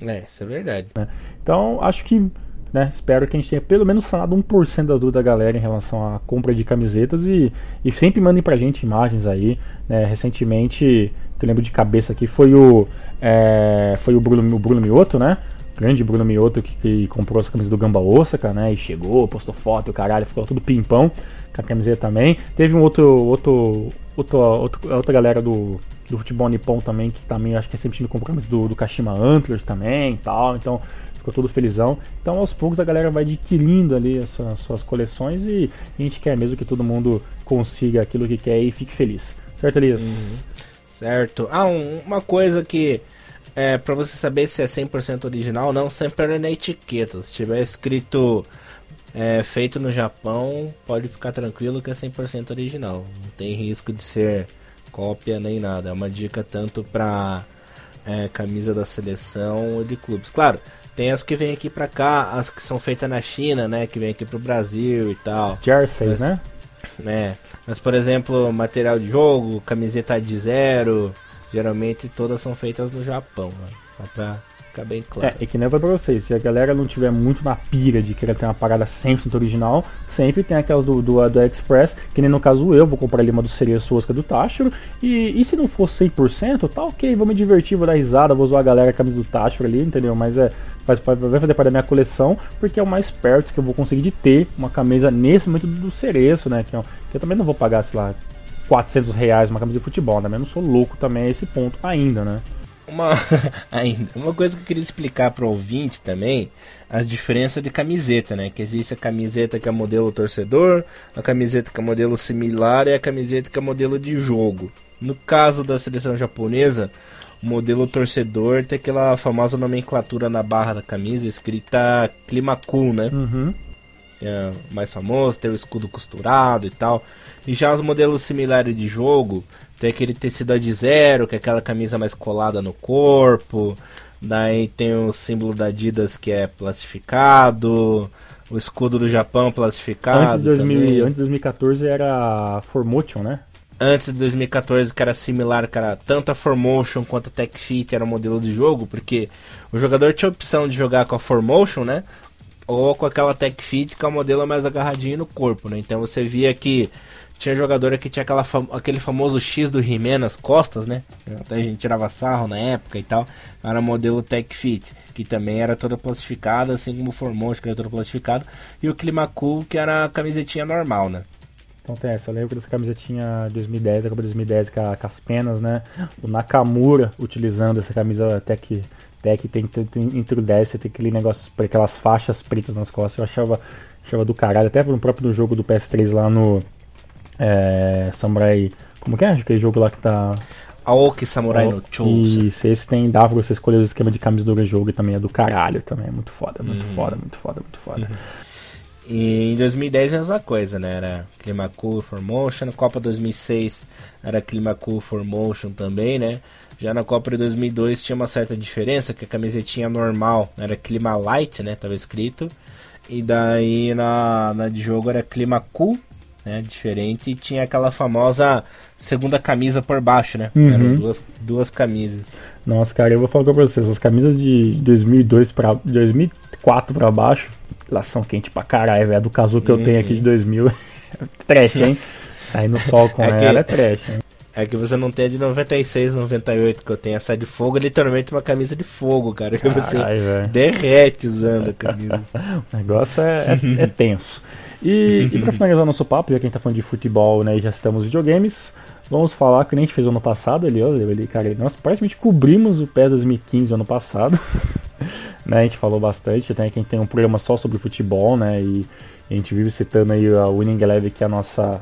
É, isso é verdade. É. Então, acho que né? Espero que a gente tenha pelo menos sanado 1% das dúvidas da galera em relação à compra de camisetas e, e sempre mandem pra gente imagens aí. Né? Recentemente, que eu lembro de cabeça aqui, foi o, é, foi o Bruno, o Bruno Mioto, né? grande Bruno Mioto que, que, comprou as camisas do Gamba Osaka, né? E chegou, postou foto, o caralho, ficou tudo pimpão com a camiseta também. Teve um outro, outro, outro, outro outra galera do, do futebol nipom também, que também acho que é sempre me comprou do, do Kashima Antlers também e tal. Então, ficou todo felizão. Então aos poucos a galera vai adquirindo ali as suas, as suas coleções e a gente quer mesmo que todo mundo consiga aquilo que quer e fique feliz. Certo, Elias? Uhum. Certo. Ah, um, uma coisa que é para você saber se é 100% original não, sempre era na etiqueta. Se tiver escrito é, feito no Japão, pode ficar tranquilo que é 100% original. Não tem risco de ser cópia nem nada. É uma dica tanto para é, camisa da seleção ou de clubes. Claro, tem as que vêm aqui pra cá, as que são feitas na China, né? Que vêm aqui pro Brasil e tal. Jerseys, né? né? Mas, por exemplo, material de jogo, camiseta de zero, geralmente todas são feitas no Japão, né? Só pra ficar bem claro. É, e que nem vai pra vocês, se a galera não tiver muito na pira de querer ter uma parada 100% original, sempre tem aquelas do, do, do Express, que nem no caso eu, vou comprar ali uma do Cereço Oscar do Tashiro, e, e se não for 100%, tá ok, vou me divertir, vou dar risada, vou zoar a galera a camisa do Tashiro ali, entendeu? Mas é, faz, vai fazer parte da minha coleção, porque é o mais perto que eu vou conseguir de ter uma camisa nesse momento do Cereço, né? Que, eu, é que eu também não vou pagar, sei lá, 400 reais uma camisa de futebol, né? Eu não sou louco também a esse ponto ainda, né? Uma, ainda, uma coisa que eu queria explicar para o ouvinte também, as diferenças de camiseta, né? Que existe a camiseta que é modelo torcedor, a camiseta que é modelo similar e a camiseta que é modelo de jogo. No caso da seleção japonesa, modelo torcedor tem aquela famosa nomenclatura na barra da camisa escrita Clima Cool, né? Uhum. É mais famoso, tem o escudo costurado e tal. E já os modelos similares de jogo, tem aquele tecido de zero, que é aquela camisa mais colada no corpo. Daí tem o símbolo da Adidas que é plastificado. O escudo do Japão plastificado. Antes de, 2000, antes de 2014 era Formotion, né? Antes de 2014 que era similar, cara, tanto a Formotion quanto a Tech Fit era modelo de jogo, porque o jogador tinha a opção de jogar com a Formotion, né? Ou com aquela Tech Fit que é o modelo mais agarradinho no corpo, né? Então você via que tinha jogador que tinha aquela fam aquele famoso X do He-Man nas costas, né? Até a gente tirava sarro na época e tal. Era modelo Tech Fit, que também era toda plastificada, assim como o Formotion, que era toda plastificado. E o Climacool, que era a camisetinha normal, né? Então tem essa, eu lembro dessa camisetinha 2010, a Copa 2010 com, com, as penas, né? O Nakamura utilizando essa camisa Tech, tech tem, tem, tem entre o 10, você tem aquele negócio, aquelas faixas pretas nas costas, eu achava, achava do caralho, até no próprio jogo do PS3 lá no é, Samurai, como que é? Aquele jogo lá que tá... Aoki Samurai oh, no Chosen. Isso, esse tem, dá pra você escolher o esquema de camisa do jogo e também é do caralho também, é muito foda, muito uhum. foda, muito foda, muito foda. Uhum. E em 2010 é a mesma coisa, né? Era Clima Cool Formotion. Copa 2006 era Clima Cool Formotion também, né? Já na Copa de 2002 tinha uma certa diferença, que a camisetinha normal era Clima Light, né? Tava escrito. E daí na, na de jogo era Clima Cool, né? Diferente. E tinha aquela famosa segunda camisa por baixo, né? Uhum. Eram duas, duas camisas. Nossa, cara, eu vou falar pra vocês, as camisas de 2002 para 2004 para baixo Lá são quente pra caralho, velho. Do caso que eu tenho aqui de 2000. trash, hein? Sair no sol com é ela que, é trash, hein? É que você não tem a de 96, 98 que eu tenho. Essa de fogo é literalmente uma camisa de fogo, cara. Que você derrete usando a camisa. o negócio é, é, é tenso. E, e pra finalizar nosso papo, já que a gente tá falando de futebol, né, e já estamos videogames, vamos falar que nem a gente fez ano passado, ele, ele cara, nós praticamente cobrimos o PES 2015 ano passado. né, a gente falou bastante, até que a gente tem um programa só sobre futebol, né? E a gente vive citando aí a Winning Eleven, que é a nossa.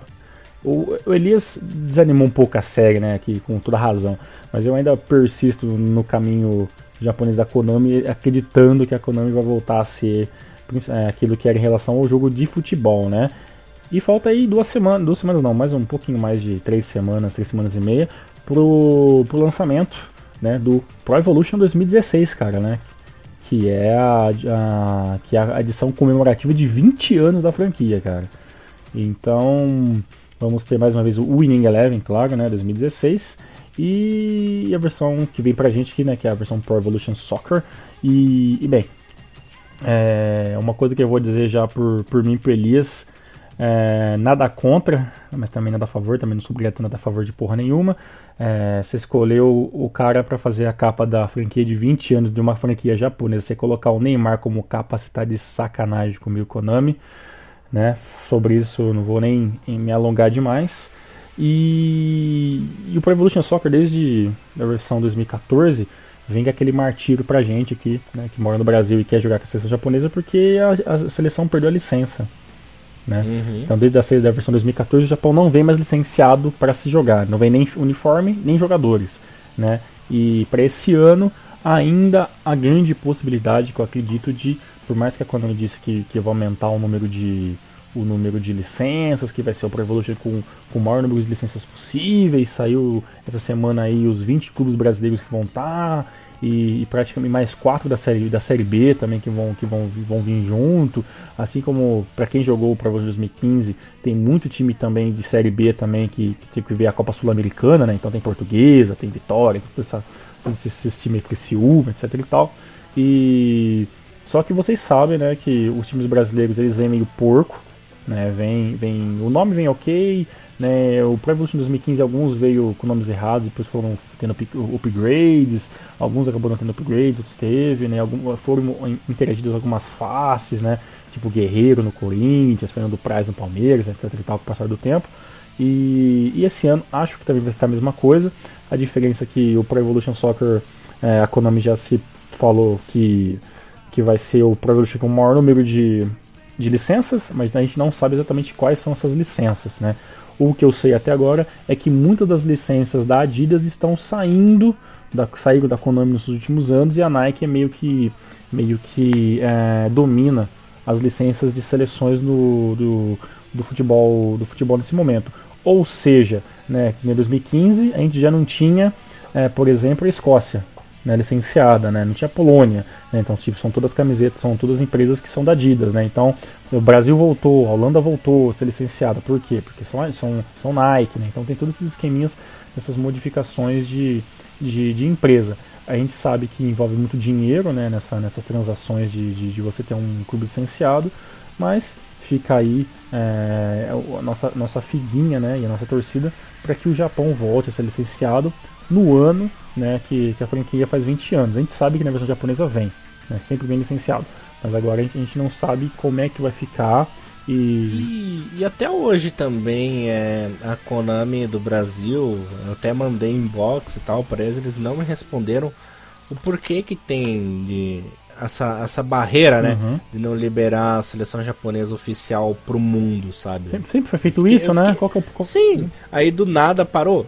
O, o Elias desanimou um pouco a série, né? Aqui, com toda razão. Mas eu ainda persisto no caminho japonês da Konami, acreditando que a Konami vai voltar a ser é, aquilo que era em relação ao jogo de futebol, né? E falta aí duas semanas, duas semanas não, mais um pouquinho mais de três semanas, três semanas e meia, pro, pro lançamento né, do Pro Evolution 2016, cara, né? Que é a, a, que é a edição comemorativa de 20 anos da franquia, cara. Então, vamos ter mais uma vez o Winning Eleven, claro, né, 2016. E a versão que vem pra gente aqui, né, que é a versão Pro Evolution Soccer. E, e bem, é uma coisa que eu vou dizer já por, por mim e por Elias, é, nada contra, mas também nada a favor, também não sou obrigado nada a favor de porra nenhuma. É, você escolheu o cara para fazer a capa da franquia de 20 anos de uma franquia japonesa. Você colocar o Neymar como capa, você tá de sacanagem com o Konami. Né? Sobre isso não vou nem me alongar demais. E, e o Pro Evolution Soccer, desde a versão 2014, vem aquele martírio pra gente aqui, né, que mora no Brasil e quer jogar com a seleção japonesa, porque a, a seleção perdeu a licença. Né? Uhum. Então, desde a saída da versão 2014, o Japão não vem mais licenciado para se jogar, não vem nem uniforme nem jogadores. Né? E para esse ano, ainda há grande possibilidade que eu acredito de, por mais que a Konami disse que, que vai aumentar o número de o número de licenças, que vai ser o Pro Evolution com, com o maior número de licenças possíveis. Saiu essa semana aí os 20 clubes brasileiros que vão estar. Tá, e, e, praticamente mais quatro da série, da série B também que vão, que vão, vão vir junto. Assim como para quem jogou o Pro 2015, tem muito time também de série B também que, que tem que ver a Copa Sul-Americana, né? Então tem Portuguesa, tem Vitória, tem essa, todos esses times Criciúma, etc e tal. E só que vocês sabem, né, que os times brasileiros eles vêm meio porco, né? Vem, vem, o nome vem ok, né, o Pro Evolution 2015 alguns veio com nomes errados, depois foram tendo upgrades, alguns acabaram tendo upgrades, outros teve, né, alguns, foram interagidos algumas faces, né, tipo Guerreiro no Corinthians, Fernando Praz no Palmeiras, etc e tal, com o passar do tempo. E, e, esse ano acho que também vai ficar a mesma coisa. A diferença é que o Pro Evolution Soccer, é, a Konami já se falou que, que vai ser o Pro Evolution com o maior número de, de licenças, mas a gente não sabe exatamente quais são essas licenças, né? O que eu sei até agora é que muitas das licenças da Adidas estão saindo da, saíram da Konami nos últimos anos e a Nike é meio que, meio que é, domina as licenças de seleções do, do, futebol, do futebol nesse momento. Ou seja, né, em 2015 a gente já não tinha, é, por exemplo, a Escócia né, licenciada, né? Não tinha Polônia, né? Então, tipo, são todas camisetas, são todas empresas que são da Adidas, né? Então, o Brasil voltou, a Holanda voltou a ser licenciada. Por quê? Porque são, são, são Nike, né? Então tem todos esses esqueminhas, essas modificações de, de, de empresa. A gente sabe que envolve muito dinheiro, né? Nessa, nessas transações de, de, de você ter um clube licenciado, mas fica aí é, a nossa, nossa figuinha, né? E a nossa torcida para que o Japão volte a ser licenciado no ano né, que, que, a franquia faz 20 anos. A gente sabe que na versão japonesa vem, né, sempre vem licenciado. Mas agora a gente, a gente, não sabe como é que vai ficar. E... e, e até hoje também é, a Konami do Brasil, eu até mandei inbox e tal para eles, eles não me responderam o porquê que tem de essa, essa barreira, né? Uhum. De não liberar a seleção japonesa oficial pro mundo, sabe? Sempre, sempre foi feito fiquei, isso, né? Fiquei... Qual que é o... Sim, aí do nada parou.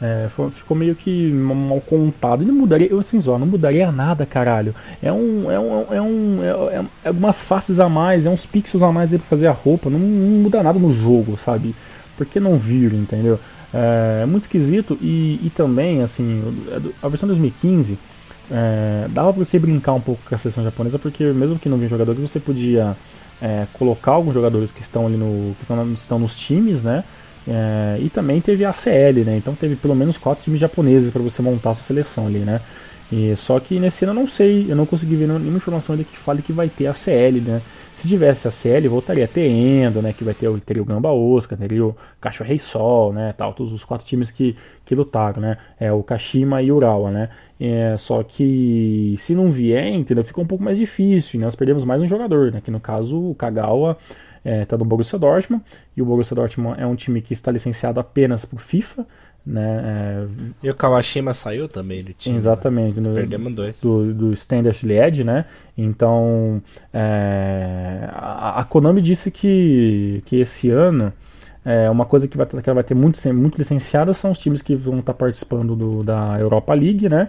É, foi, ficou meio que mal contado. E não mudaria, eu assim, só, não mudaria nada, caralho. É um. É um. É, um, é, é algumas faces a mais, é uns pixels a mais aí pra fazer a roupa. Não, não muda nada no jogo, sabe? Por que não vir, entendeu? É, é muito esquisito e, e também, assim, a versão 2015 é, dava pra você brincar um pouco com a seleção japonesa, porque mesmo que não vinha jogadores, você podia é, colocar alguns jogadores que estão ali no. que estão, estão nos times, né? É, e também teve a CL, né? Então teve pelo menos quatro times japoneses para você montar a sua seleção ali, né? E, só que nesse ano eu não sei, eu não consegui ver nenhuma informação ainda que fale que vai ter a CL, né? Se tivesse a CL, voltaria a ter Endo, né? Que vai ter, teria o Gamba Oscar, teria o Cacho Rei Sol, né? Tal, todos os quatro times que, que lutaram, né? É o Kashima e o Urawa, né? É, só que se não vier, entendeu? Fica um pouco mais difícil, né? Nós perdemos mais um jogador, né? Que no caso o Kagawa está é, tá no Borussia Dortmund, e o Borussia Dortmund é um time que está licenciado apenas por FIFA, Né? É, e o Kawashima saiu também do time. Exatamente. Né? Perdemos dois. Do, do Standard Lied, né? Então, é, a, a, Konami disse que, que esse ano é, uma coisa que, vai, que ela vai ter muito, muito licenciada são os times que vão estar participando do, da Europa League, né?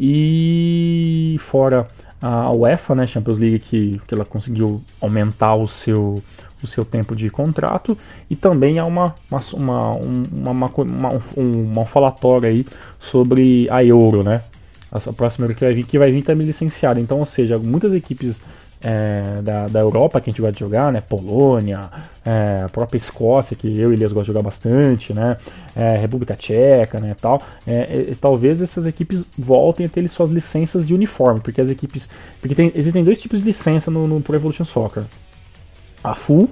E fora a UEFA, né, Champions League, que, que ela conseguiu aumentar o seu, o seu tempo de contrato e também há uma, uma, uma, uma, um, um falatório aí sobre a Euro, né? A próxima Euro que vai vir, que vai vir também licenciada. Então, ou seja, muitas equipes é, da, da Europa que a gente vai jogar, né? Polônia, é, a própria Escócia, que eu e Elias gostam de jogar bastante, né? É, República Tcheca, né? Tal. É, talvez essas equipes voltem a ter suas licenças de uniforme, porque as equipes. Porque tem, existem dois tipos de licença no, no Pro Evolution Soccer a full,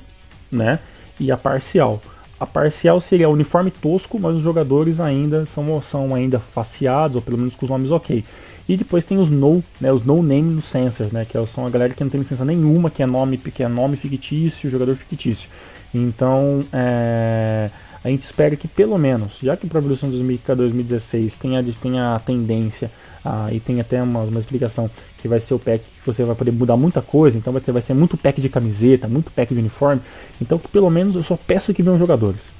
né? E a parcial. A parcial seria uniforme tosco, mas os jogadores ainda são, são ainda faceados, ou pelo menos com os nomes ok. E depois tem os no, né, os no name licenses, né, que são a galera que não tem licença nenhuma, que é nome, que é nome fictício, jogador fictício. Então, é, a gente espera que pelo menos, já que para a evolução 2016 tem a, tem a tendência ah, e tem até uma, uma explicação que vai ser o pack que você vai poder mudar muita coisa, então vai, ter, vai ser muito pack de camiseta, muito pack de uniforme. Então que pelo menos eu só peço que venham jogadores.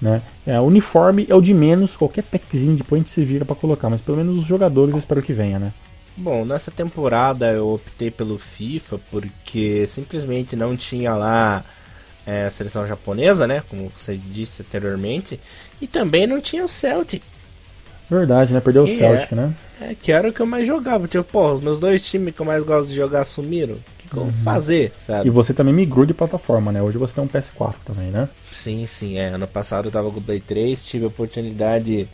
Né? É, uniforme é o de menos, qualquer packzinho depois a se vira para colocar, mas pelo menos os jogadores eu espero que venha, né? Bom, nessa temporada eu optei pelo FIFA porque simplesmente não tinha lá é, a seleção japonesa, né? Como você disse anteriormente, e também não tinha o Celtic. Verdade, né? Perdeu o Celtic, é, né? É, que era o que eu mais jogava. Tipo, pô, os meus dois times que eu mais gosto de jogar sumiram. O que eu uhum. fazer, sabe? E você também migrou de plataforma, né? Hoje você tem um PS4 também, né? Sim, sim. É. Ano passado eu tava com o Play 3, tive a oportunidade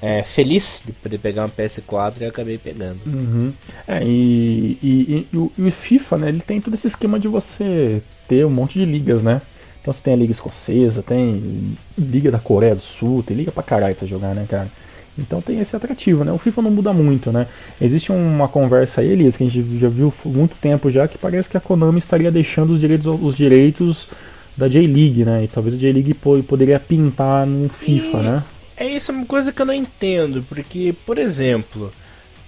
é, feliz de poder pegar um PS4 e acabei pegando. Uhum. É, e, e, e, o, e, o, FIFA, né? Ele tem todo esse esquema de você ter um monte de ligas, né? Então você tem a Liga Escocesa, tem Liga da Coreia do Sul, tem Liga pra caralho pra jogar, né, cara? Então tem esse atrativo, né? O FIFA não muda muito, né? Existe uma conversa aí, Elias, que a gente já viu há muito tempo já, que parece que a Konami estaria deixando os direitos, os direitos da J-League, né? E talvez a J-League poderia pintar no FIFA, e né? É isso, é uma coisa que eu não entendo, porque, por exemplo,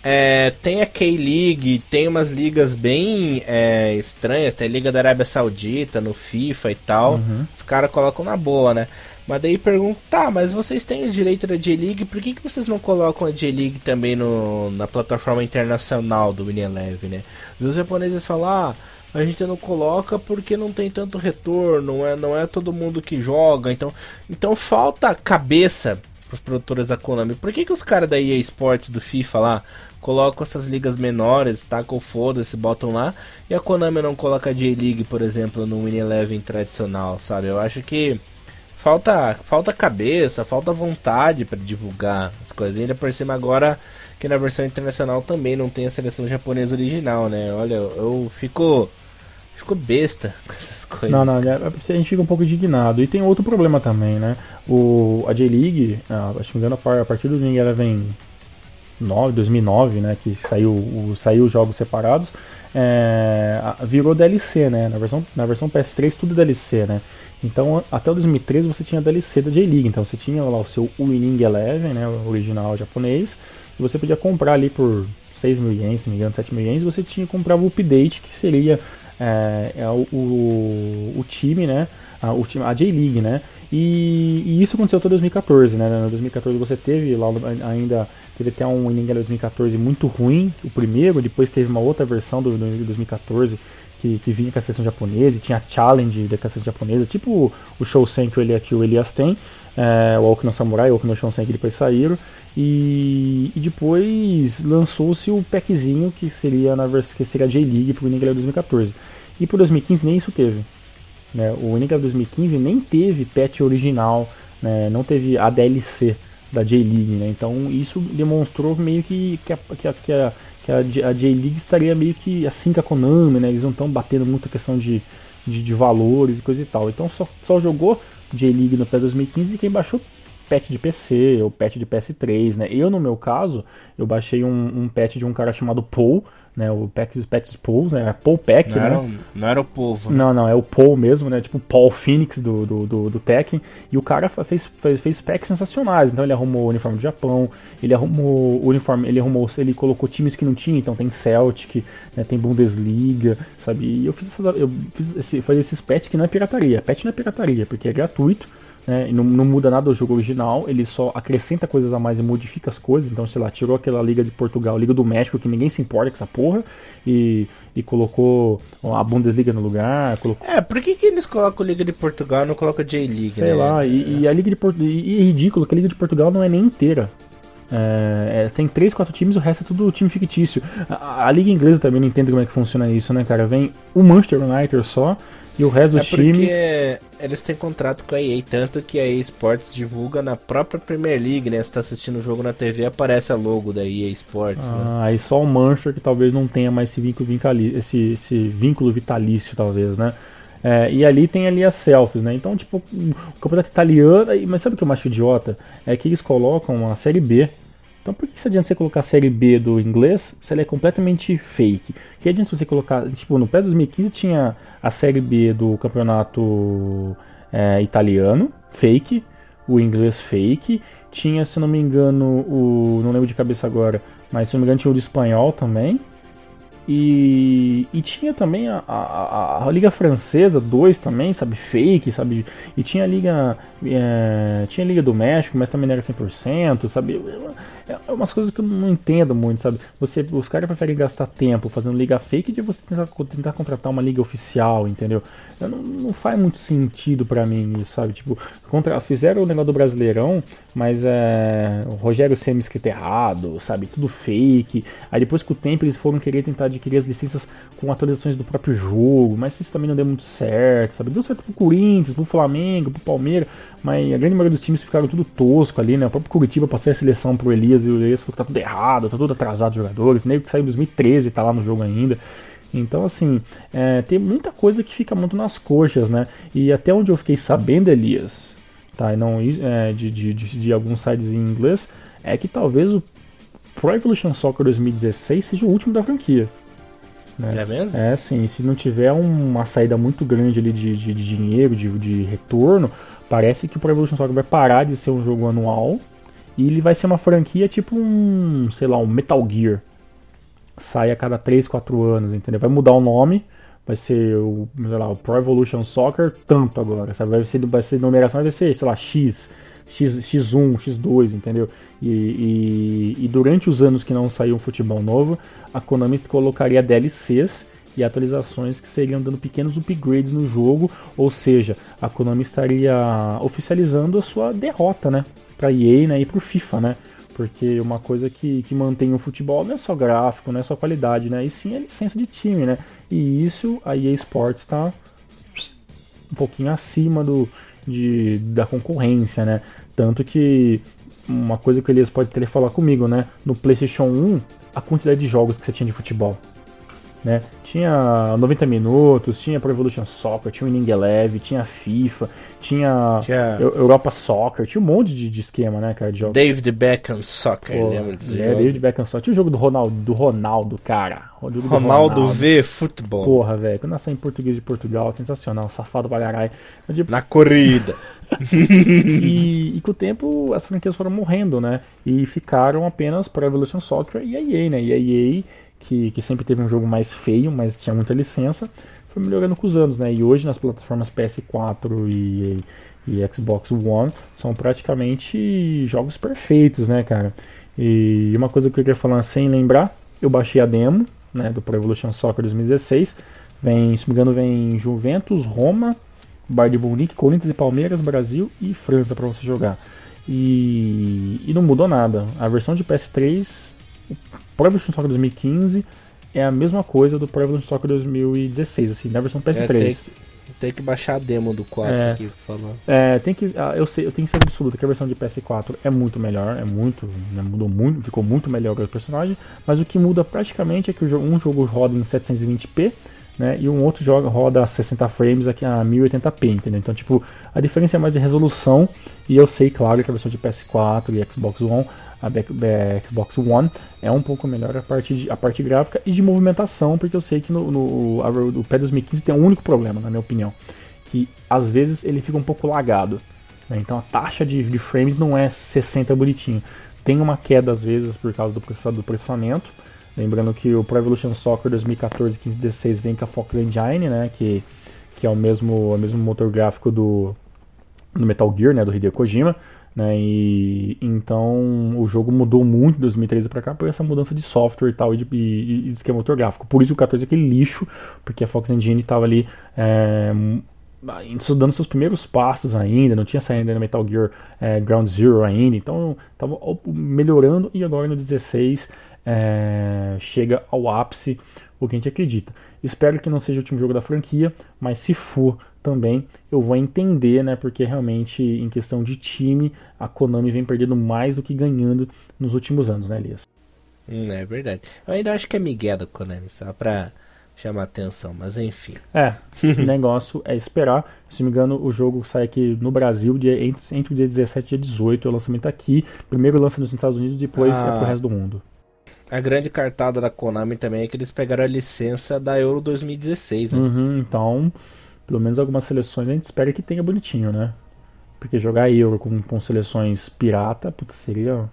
é, tem a K-League, tem umas ligas bem é, estranhas, tem a Liga da Arábia Saudita no FIFA e tal, uhum. os caras colocam na boa, né? Mas daí pergunta, tá, mas vocês têm o direito da J-League, por que, que vocês não colocam a J-League também no, na plataforma internacional do Win Eleven, né? Os japoneses falam, ah, a gente não coloca porque não tem tanto retorno, não é, não é todo mundo que joga, então, então falta cabeça pros produtores da Konami. Por que, que os caras da EA Sports do FIFA lá colocam essas ligas menores, tacam foda-se, botam lá, e a Konami não coloca a J-League, por exemplo, no Win Eleven tradicional, sabe? Eu acho que falta falta cabeça, falta vontade para divulgar as coisas. Ainda por cima agora que na versão internacional também não tem a seleção japonesa original, né? Olha, eu fico fico besta com essas coisas. Não, não, a gente fica um pouco indignado. E tem outro problema também, né? O a J-League, acho que me engano, a partir do Wing Eleven 9, 2009, né, que saiu, o, saiu os jogos separados, é, virou DLC, né? Na versão, na versão PS3 tudo DLC, né? Então, até o 2013 você tinha a DLC da J-League. Então, você tinha lá o seu Winning Eleven, né, o original japonês, e você podia comprar ali por 6 mil ienes, se não me engano, 7 mil ienes, você tinha comprava o update, que seria é, é o, o, o, time, né, a, o time, a J-League, né, e, e, isso aconteceu até 2014, né, no 2014 você teve lá ainda, teve até um Winning Eleven 2014 muito ruim, o primeiro, depois teve uma outra versão do, do 2014 que, que vinha com a seleção japonesa, e tinha challenge da seleção japonesa, tipo o Shousen que o, Elias, que o Elias tem, é, o Aoki Samurai, o Aoki no Shousen que depois saíram, e, e depois lançou-se o packzinho que seria na que seria a J-League pro Winning 2014. E pro 2015 nem isso teve. Né? O Winning 2015 nem teve patch original, né? não teve a DLC da J-League, né? Então isso demonstrou meio que, que, a, que, a, que, a, que a, a J-League estaria meio que assim com a Konami, né? Eles não estão batendo muito a questão de, de, de, valores e coisa e tal. Então só, só jogou J-League no pé 2015 e quem baixou patch de PC ou patch de PS3, né? Eu, no meu caso, eu baixei um, um patch de um cara chamado Paul, né? O Pets, Pets Pools, né? Paul Pack, não né? Era, não era o povo. Né? Não, não, é o Paul mesmo, né? Tipo Paul Phoenix do, do, do, do Tekken. E o cara fez, fez, fez packs sensacionais. Então ele arrumou o uniforme do Japão, ele arrumou o uniforme, ele arrumou, ele colocou times que não tinha, então tem Celtic, né? tem Bundesliga, sabe? E eu fiz, eu fiz esse, fazer esses patch que não é pirataria. Patch não é pirataria, porque é gratuito né, não, não, muda nada do jogo original, ele só acrescenta coisas a mais e modifica as coisas. Então, sei lá, tirou aquela Liga de Portugal, Liga do México, que ninguém se importa com essa porra, e, e colocou a Bundesliga no lugar. Colocou... É, por que, que eles colocam Liga de Portugal e não colocam J-League? Sei né? lá, e, e, a Liga de Portugal. E é ridículo que a Liga de Portugal não é nem inteira. É, é, tem 3, 4 times, o resto é tudo time fictício. A, a, Liga Inglesa também não entende como é que funciona isso, né, cara? Vem o Manchester United só e o resto dos é times. Eles têm contrato com a EA, tanto que a EA Sports divulga na própria Premier League, né? Você tá assistindo o jogo na TV, aparece a logo da EA Sports. Né? Ah, né? aí só o Manchester que talvez não tenha mais esse vínculo, esse, esse vínculo vitalício, talvez, né? É, e ali tem ali as selfies, né? Então, tipo, o campeonato italiano. Mas sabe o que eu acho idiota? É que eles colocam a série B então por que, que adianta você colocar a série B do inglês se ela é completamente fake? Que adianta você colocar, tipo, no pé 2015 tinha a série B do campeonato é, italiano, fake, o inglês fake, tinha, se não me engano, o. não lembro de cabeça agora, mas se não me engano tinha o de espanhol também. E, e tinha também a, a, a, Liga Francesa 2 também, sabe, fake, sabe? E tinha a Liga. É, tinha a Liga do México, mas também não era 100%, sabe? É, é umas coisas que eu não entendo muito, sabe? Você, os caras preferem gastar tempo fazendo liga fake de você tentar, tentar contratar uma liga oficial, entendeu? Não, não faz muito sentido para mim isso, sabe? Tipo, contra, fizeram o negócio do Brasileirão, mas é, o Rogério Semi escrito errado, sabe? Tudo fake. Aí depois com o tempo eles foram querer tentar adquirir as licenças com atualizações do próprio jogo, mas isso também não deu muito certo, sabe? Deu certo pro Corinthians, pro Flamengo, pro Palmeiras, mas a grande maioria dos times ficaram tudo tosco ali, né? O próprio Curitiba passou a seleção pro Elias e o Elias falou que tá tudo errado, tá tudo atrasado os jogadores, nem que saiu em 2013 e tá lá no jogo ainda. Então, assim, é, tem muita coisa que fica muito nas coxas, né? E até onde eu fiquei sabendo, Elias, tá? E não, é, de, de, de, de alguns sites em inglês, é que talvez o Pro Evolution Soccer 2016 seja o último da franquia. Né? É mesmo? É, sim. Se não tiver uma saída muito grande ali de, de, de dinheiro, de, de retorno, parece que o Pro Evolution Soccer vai parar de ser um jogo anual e ele vai ser uma franquia tipo um, sei lá, um Metal Gear. Sai a cada 3, 4 anos, entendeu? Vai mudar o nome, vai ser o, sei lá, o Pro Evolution Soccer tanto agora, sabe? Vai ser, vai ser numeração, vai ser, sei lá, X, X, X1, X2, entendeu? E, e, e durante os anos que não saiu um futebol novo, a Konami colocaria DLCs e atualizações que seriam dando pequenos upgrades no jogo, ou seja, a Konami estaria oficializando a sua derrota, né, para EA, né, e para o FIFA, né? Porque uma coisa que, que mantém o futebol não é só gráfico, não é só qualidade, né? E sim a licença de time, né? E isso a EA Sports está um pouquinho acima do, de, da concorrência, né? Tanto que uma coisa que o Elias pode ter falar comigo, né? No PlayStation 1, a quantidade de jogos que você tinha de futebol. Né? Tinha 90 minutos, tinha Pro Evolution Soccer, tinha o Inning Eleven, tinha FIFA, tinha, tinha... Europa Soccer, tinha um monte de, de, esquema, né, cara, de jogos. David Beckham Soccer, Pô, lembra desse é, jogo? David Beckham Soccer. Tinha o jogo do Ronaldo, do Ronaldo, cara. Do Ronaldo, Ronaldo V Futebol. Porra, velho, quando nasceu em português de Portugal, sensacional, safado pra caralho. Na corrida. e, e, com o tempo as franquias foram morrendo, né? E ficaram apenas Pro Evolution Soccer e a EA, né? E a EA que, que sempre teve um jogo mais feio, mas tinha muita licença, foi melhorando com os anos, né? E hoje nas plataformas PS4 e, e Xbox One são praticamente jogos perfeitos, né, cara? E uma coisa que eu queria falar sem lembrar, eu baixei a demo, né, do Pro Evolution Soccer 2016. Vem, se não me engano, vem Juventus, Roma, Bayern de Munique, Corinthians e Palmeiras, Brasil e França para você jogar. E, e não mudou nada. A versão de PS3 Pro Evolution Soccer 2015 é a mesma coisa do Pro Evolution Soccer 2016, assim, na versão PS3. É, tem, tem, que baixar a demo do 4 é, aqui, por favor. É, tem que. Ah, eu sei, eu tenho que ser absoluto que a versão de PS4 é muito melhor, é muito. Né, mudou muito, ficou muito melhor o personagem, mas o que muda praticamente é que um jogo roda em 720p né? E um outro joga, roda a 60 frames aqui a 1080p, entendeu? Então, tipo, a diferença é mais de resolução. E eu sei, claro, que a versão de PS4 e Xbox One, a Xbox One, é um pouco melhor a parte, de, a parte gráfica e de movimentação, porque eu sei que no, no a, o P 2015 tem um único problema, na minha opinião, que às vezes ele fica um pouco lagado. Né? Então a taxa de, de frames não é 60 bonitinho. Tem uma queda às vezes por causa do processador do processamento Lembrando que o Pro Evolution Soccer 2014, 15, 16 vem com a Fox Engine, né, que, que é o mesmo, o mesmo motor gráfico do, do Metal Gear, né, do Hideo Kojima. Né, e então o jogo mudou muito de 2013 para cá por essa mudança de software e tal e de, e, e de esquema. Por isso o 14 é aquele lixo, porque a Fox Engine estava ali é, dando seus primeiros passos ainda, não tinha saído no Metal Gear é, Ground Zero ainda, então estava melhorando e agora no 16 é, chega ao ápice o que a gente acredita. Espero que não seja o último jogo da franquia, mas se for também, eu vou entender, né? Porque realmente, em questão de time, a Konami vem perdendo mais do que ganhando nos últimos anos, né, Elias? Hum, é verdade. Eu ainda acho que é Miguel da Konami, só pra chamar atenção, mas enfim. É, o negócio é esperar. Se não me engano, o jogo sai aqui no Brasil dia, entre, entre o dia 17 e dia 18, é o lançamento aqui. Primeiro lança nos Estados Unidos, depois ah. é pro resto do mundo. A grande cartada da Konami também é que eles pegaram a licença da Euro 2016, né? Uhum, então, pelo menos algumas seleções a gente espera que tenha bonitinho, né? Porque jogar Euro com, com seleções pirata, puta, seria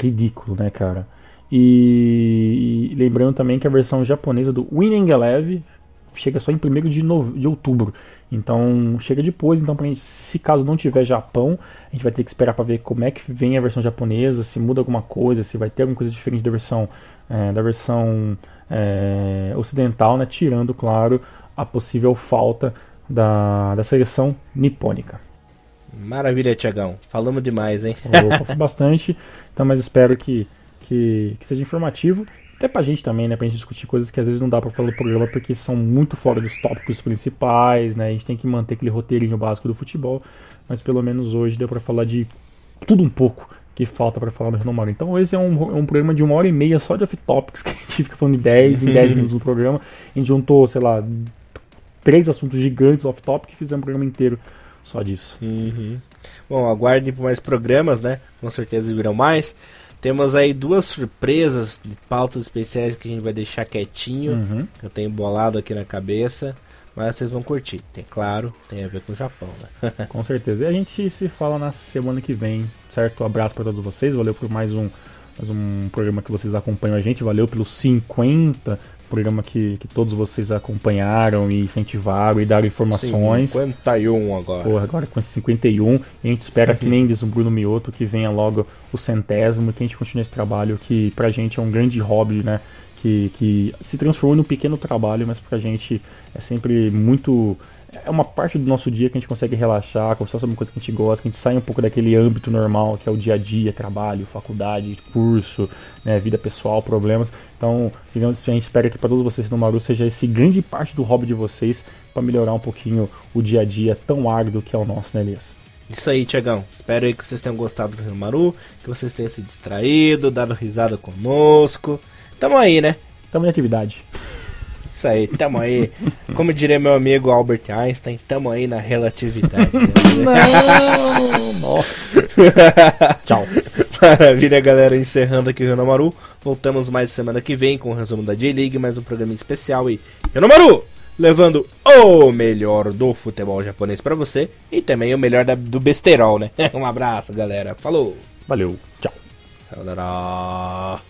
ridículo, né, cara? E, e, lembrando também que a versão japonesa do Winning Eleven chega só em 1 de, de outubro. Então chega depois, então gente, se caso não tiver Japão, a gente vai ter que esperar para ver como é que vem a versão japonesa, se muda alguma coisa, se vai ter alguma coisa diferente da versão é, da versão é, ocidental, né? Tirando, claro, a possível falta da, da seleção nipônica. Maravilha, Tiagão. Falamos demais, hein? Falou bastante, então, mas espero que, que, que seja informativo até pra gente também, né? Pra gente discutir coisas que às vezes não dá pra falar no programa porque são muito fora dos tópicos principais, né? A gente tem que manter aquele roteirinho básico do futebol, mas pelo menos hoje deu pra falar de tudo um pouco que falta para falar no Renomaru. Então esse é um, é um programa de uma hora e meia só de off-topics, que a gente fica falando de 10 em 10 minutos no programa. A gente juntou, sei lá, três assuntos gigantes off-topic e fizemos um programa inteiro só disso. Uhum. Bom, aguardem por mais programas, né? Com certeza virão mais. Temos aí duas surpresas de pautas especiais que a gente vai deixar quietinho. Uhum. Eu tenho bolado aqui na cabeça. Mas vocês vão curtir. Tem, claro, tem a ver com o Japão, né? com certeza. E a gente se fala na semana que vem, certo? Um abraço para todos vocês. Valeu por mais um, mais um programa que vocês acompanham a gente. Valeu pelos 50 programa que, que todos vocês acompanharam e incentivaram e deram informações. 51 agora. Porra, agora com esse 51. E a gente espera que nem diz o Bruno Mioto que venha logo o centésimo, que a gente continue esse trabalho que pra gente é um grande hobby, né? Que, que se transformou num pequeno trabalho, mas pra gente é sempre muito é uma parte do nosso dia que a gente consegue relaxar, conversar sobre uma coisa que a gente gosta, que a gente sai um pouco daquele âmbito normal que é o dia a dia, trabalho, faculdade, curso, né, vida pessoal, problemas. Então, digamos assim, a gente espera que para todos vocês no Maru seja esse grande parte do hobby de vocês para melhorar um pouquinho o dia a dia tão árduo que é o nosso, né, Elias? Isso aí, Tiagão. Espero aí que vocês tenham gostado do Maru, que vocês tenham se distraído, dado risada conosco. Tamo aí, né? Tamo em atividade. Isso aí, tamo aí. Como diria meu amigo Albert Einstein, tamo aí na relatividade. Não, nossa. Tchau. Maravilha, galera. Encerrando aqui o Renomaru. Voltamos mais semana que vem com o resumo da J-League, mais um programa especial e Renomaru! Levando o melhor do futebol japonês para você e também o melhor da, do besterol, né? um abraço, galera. Falou! Valeu, tchau. Sayonara.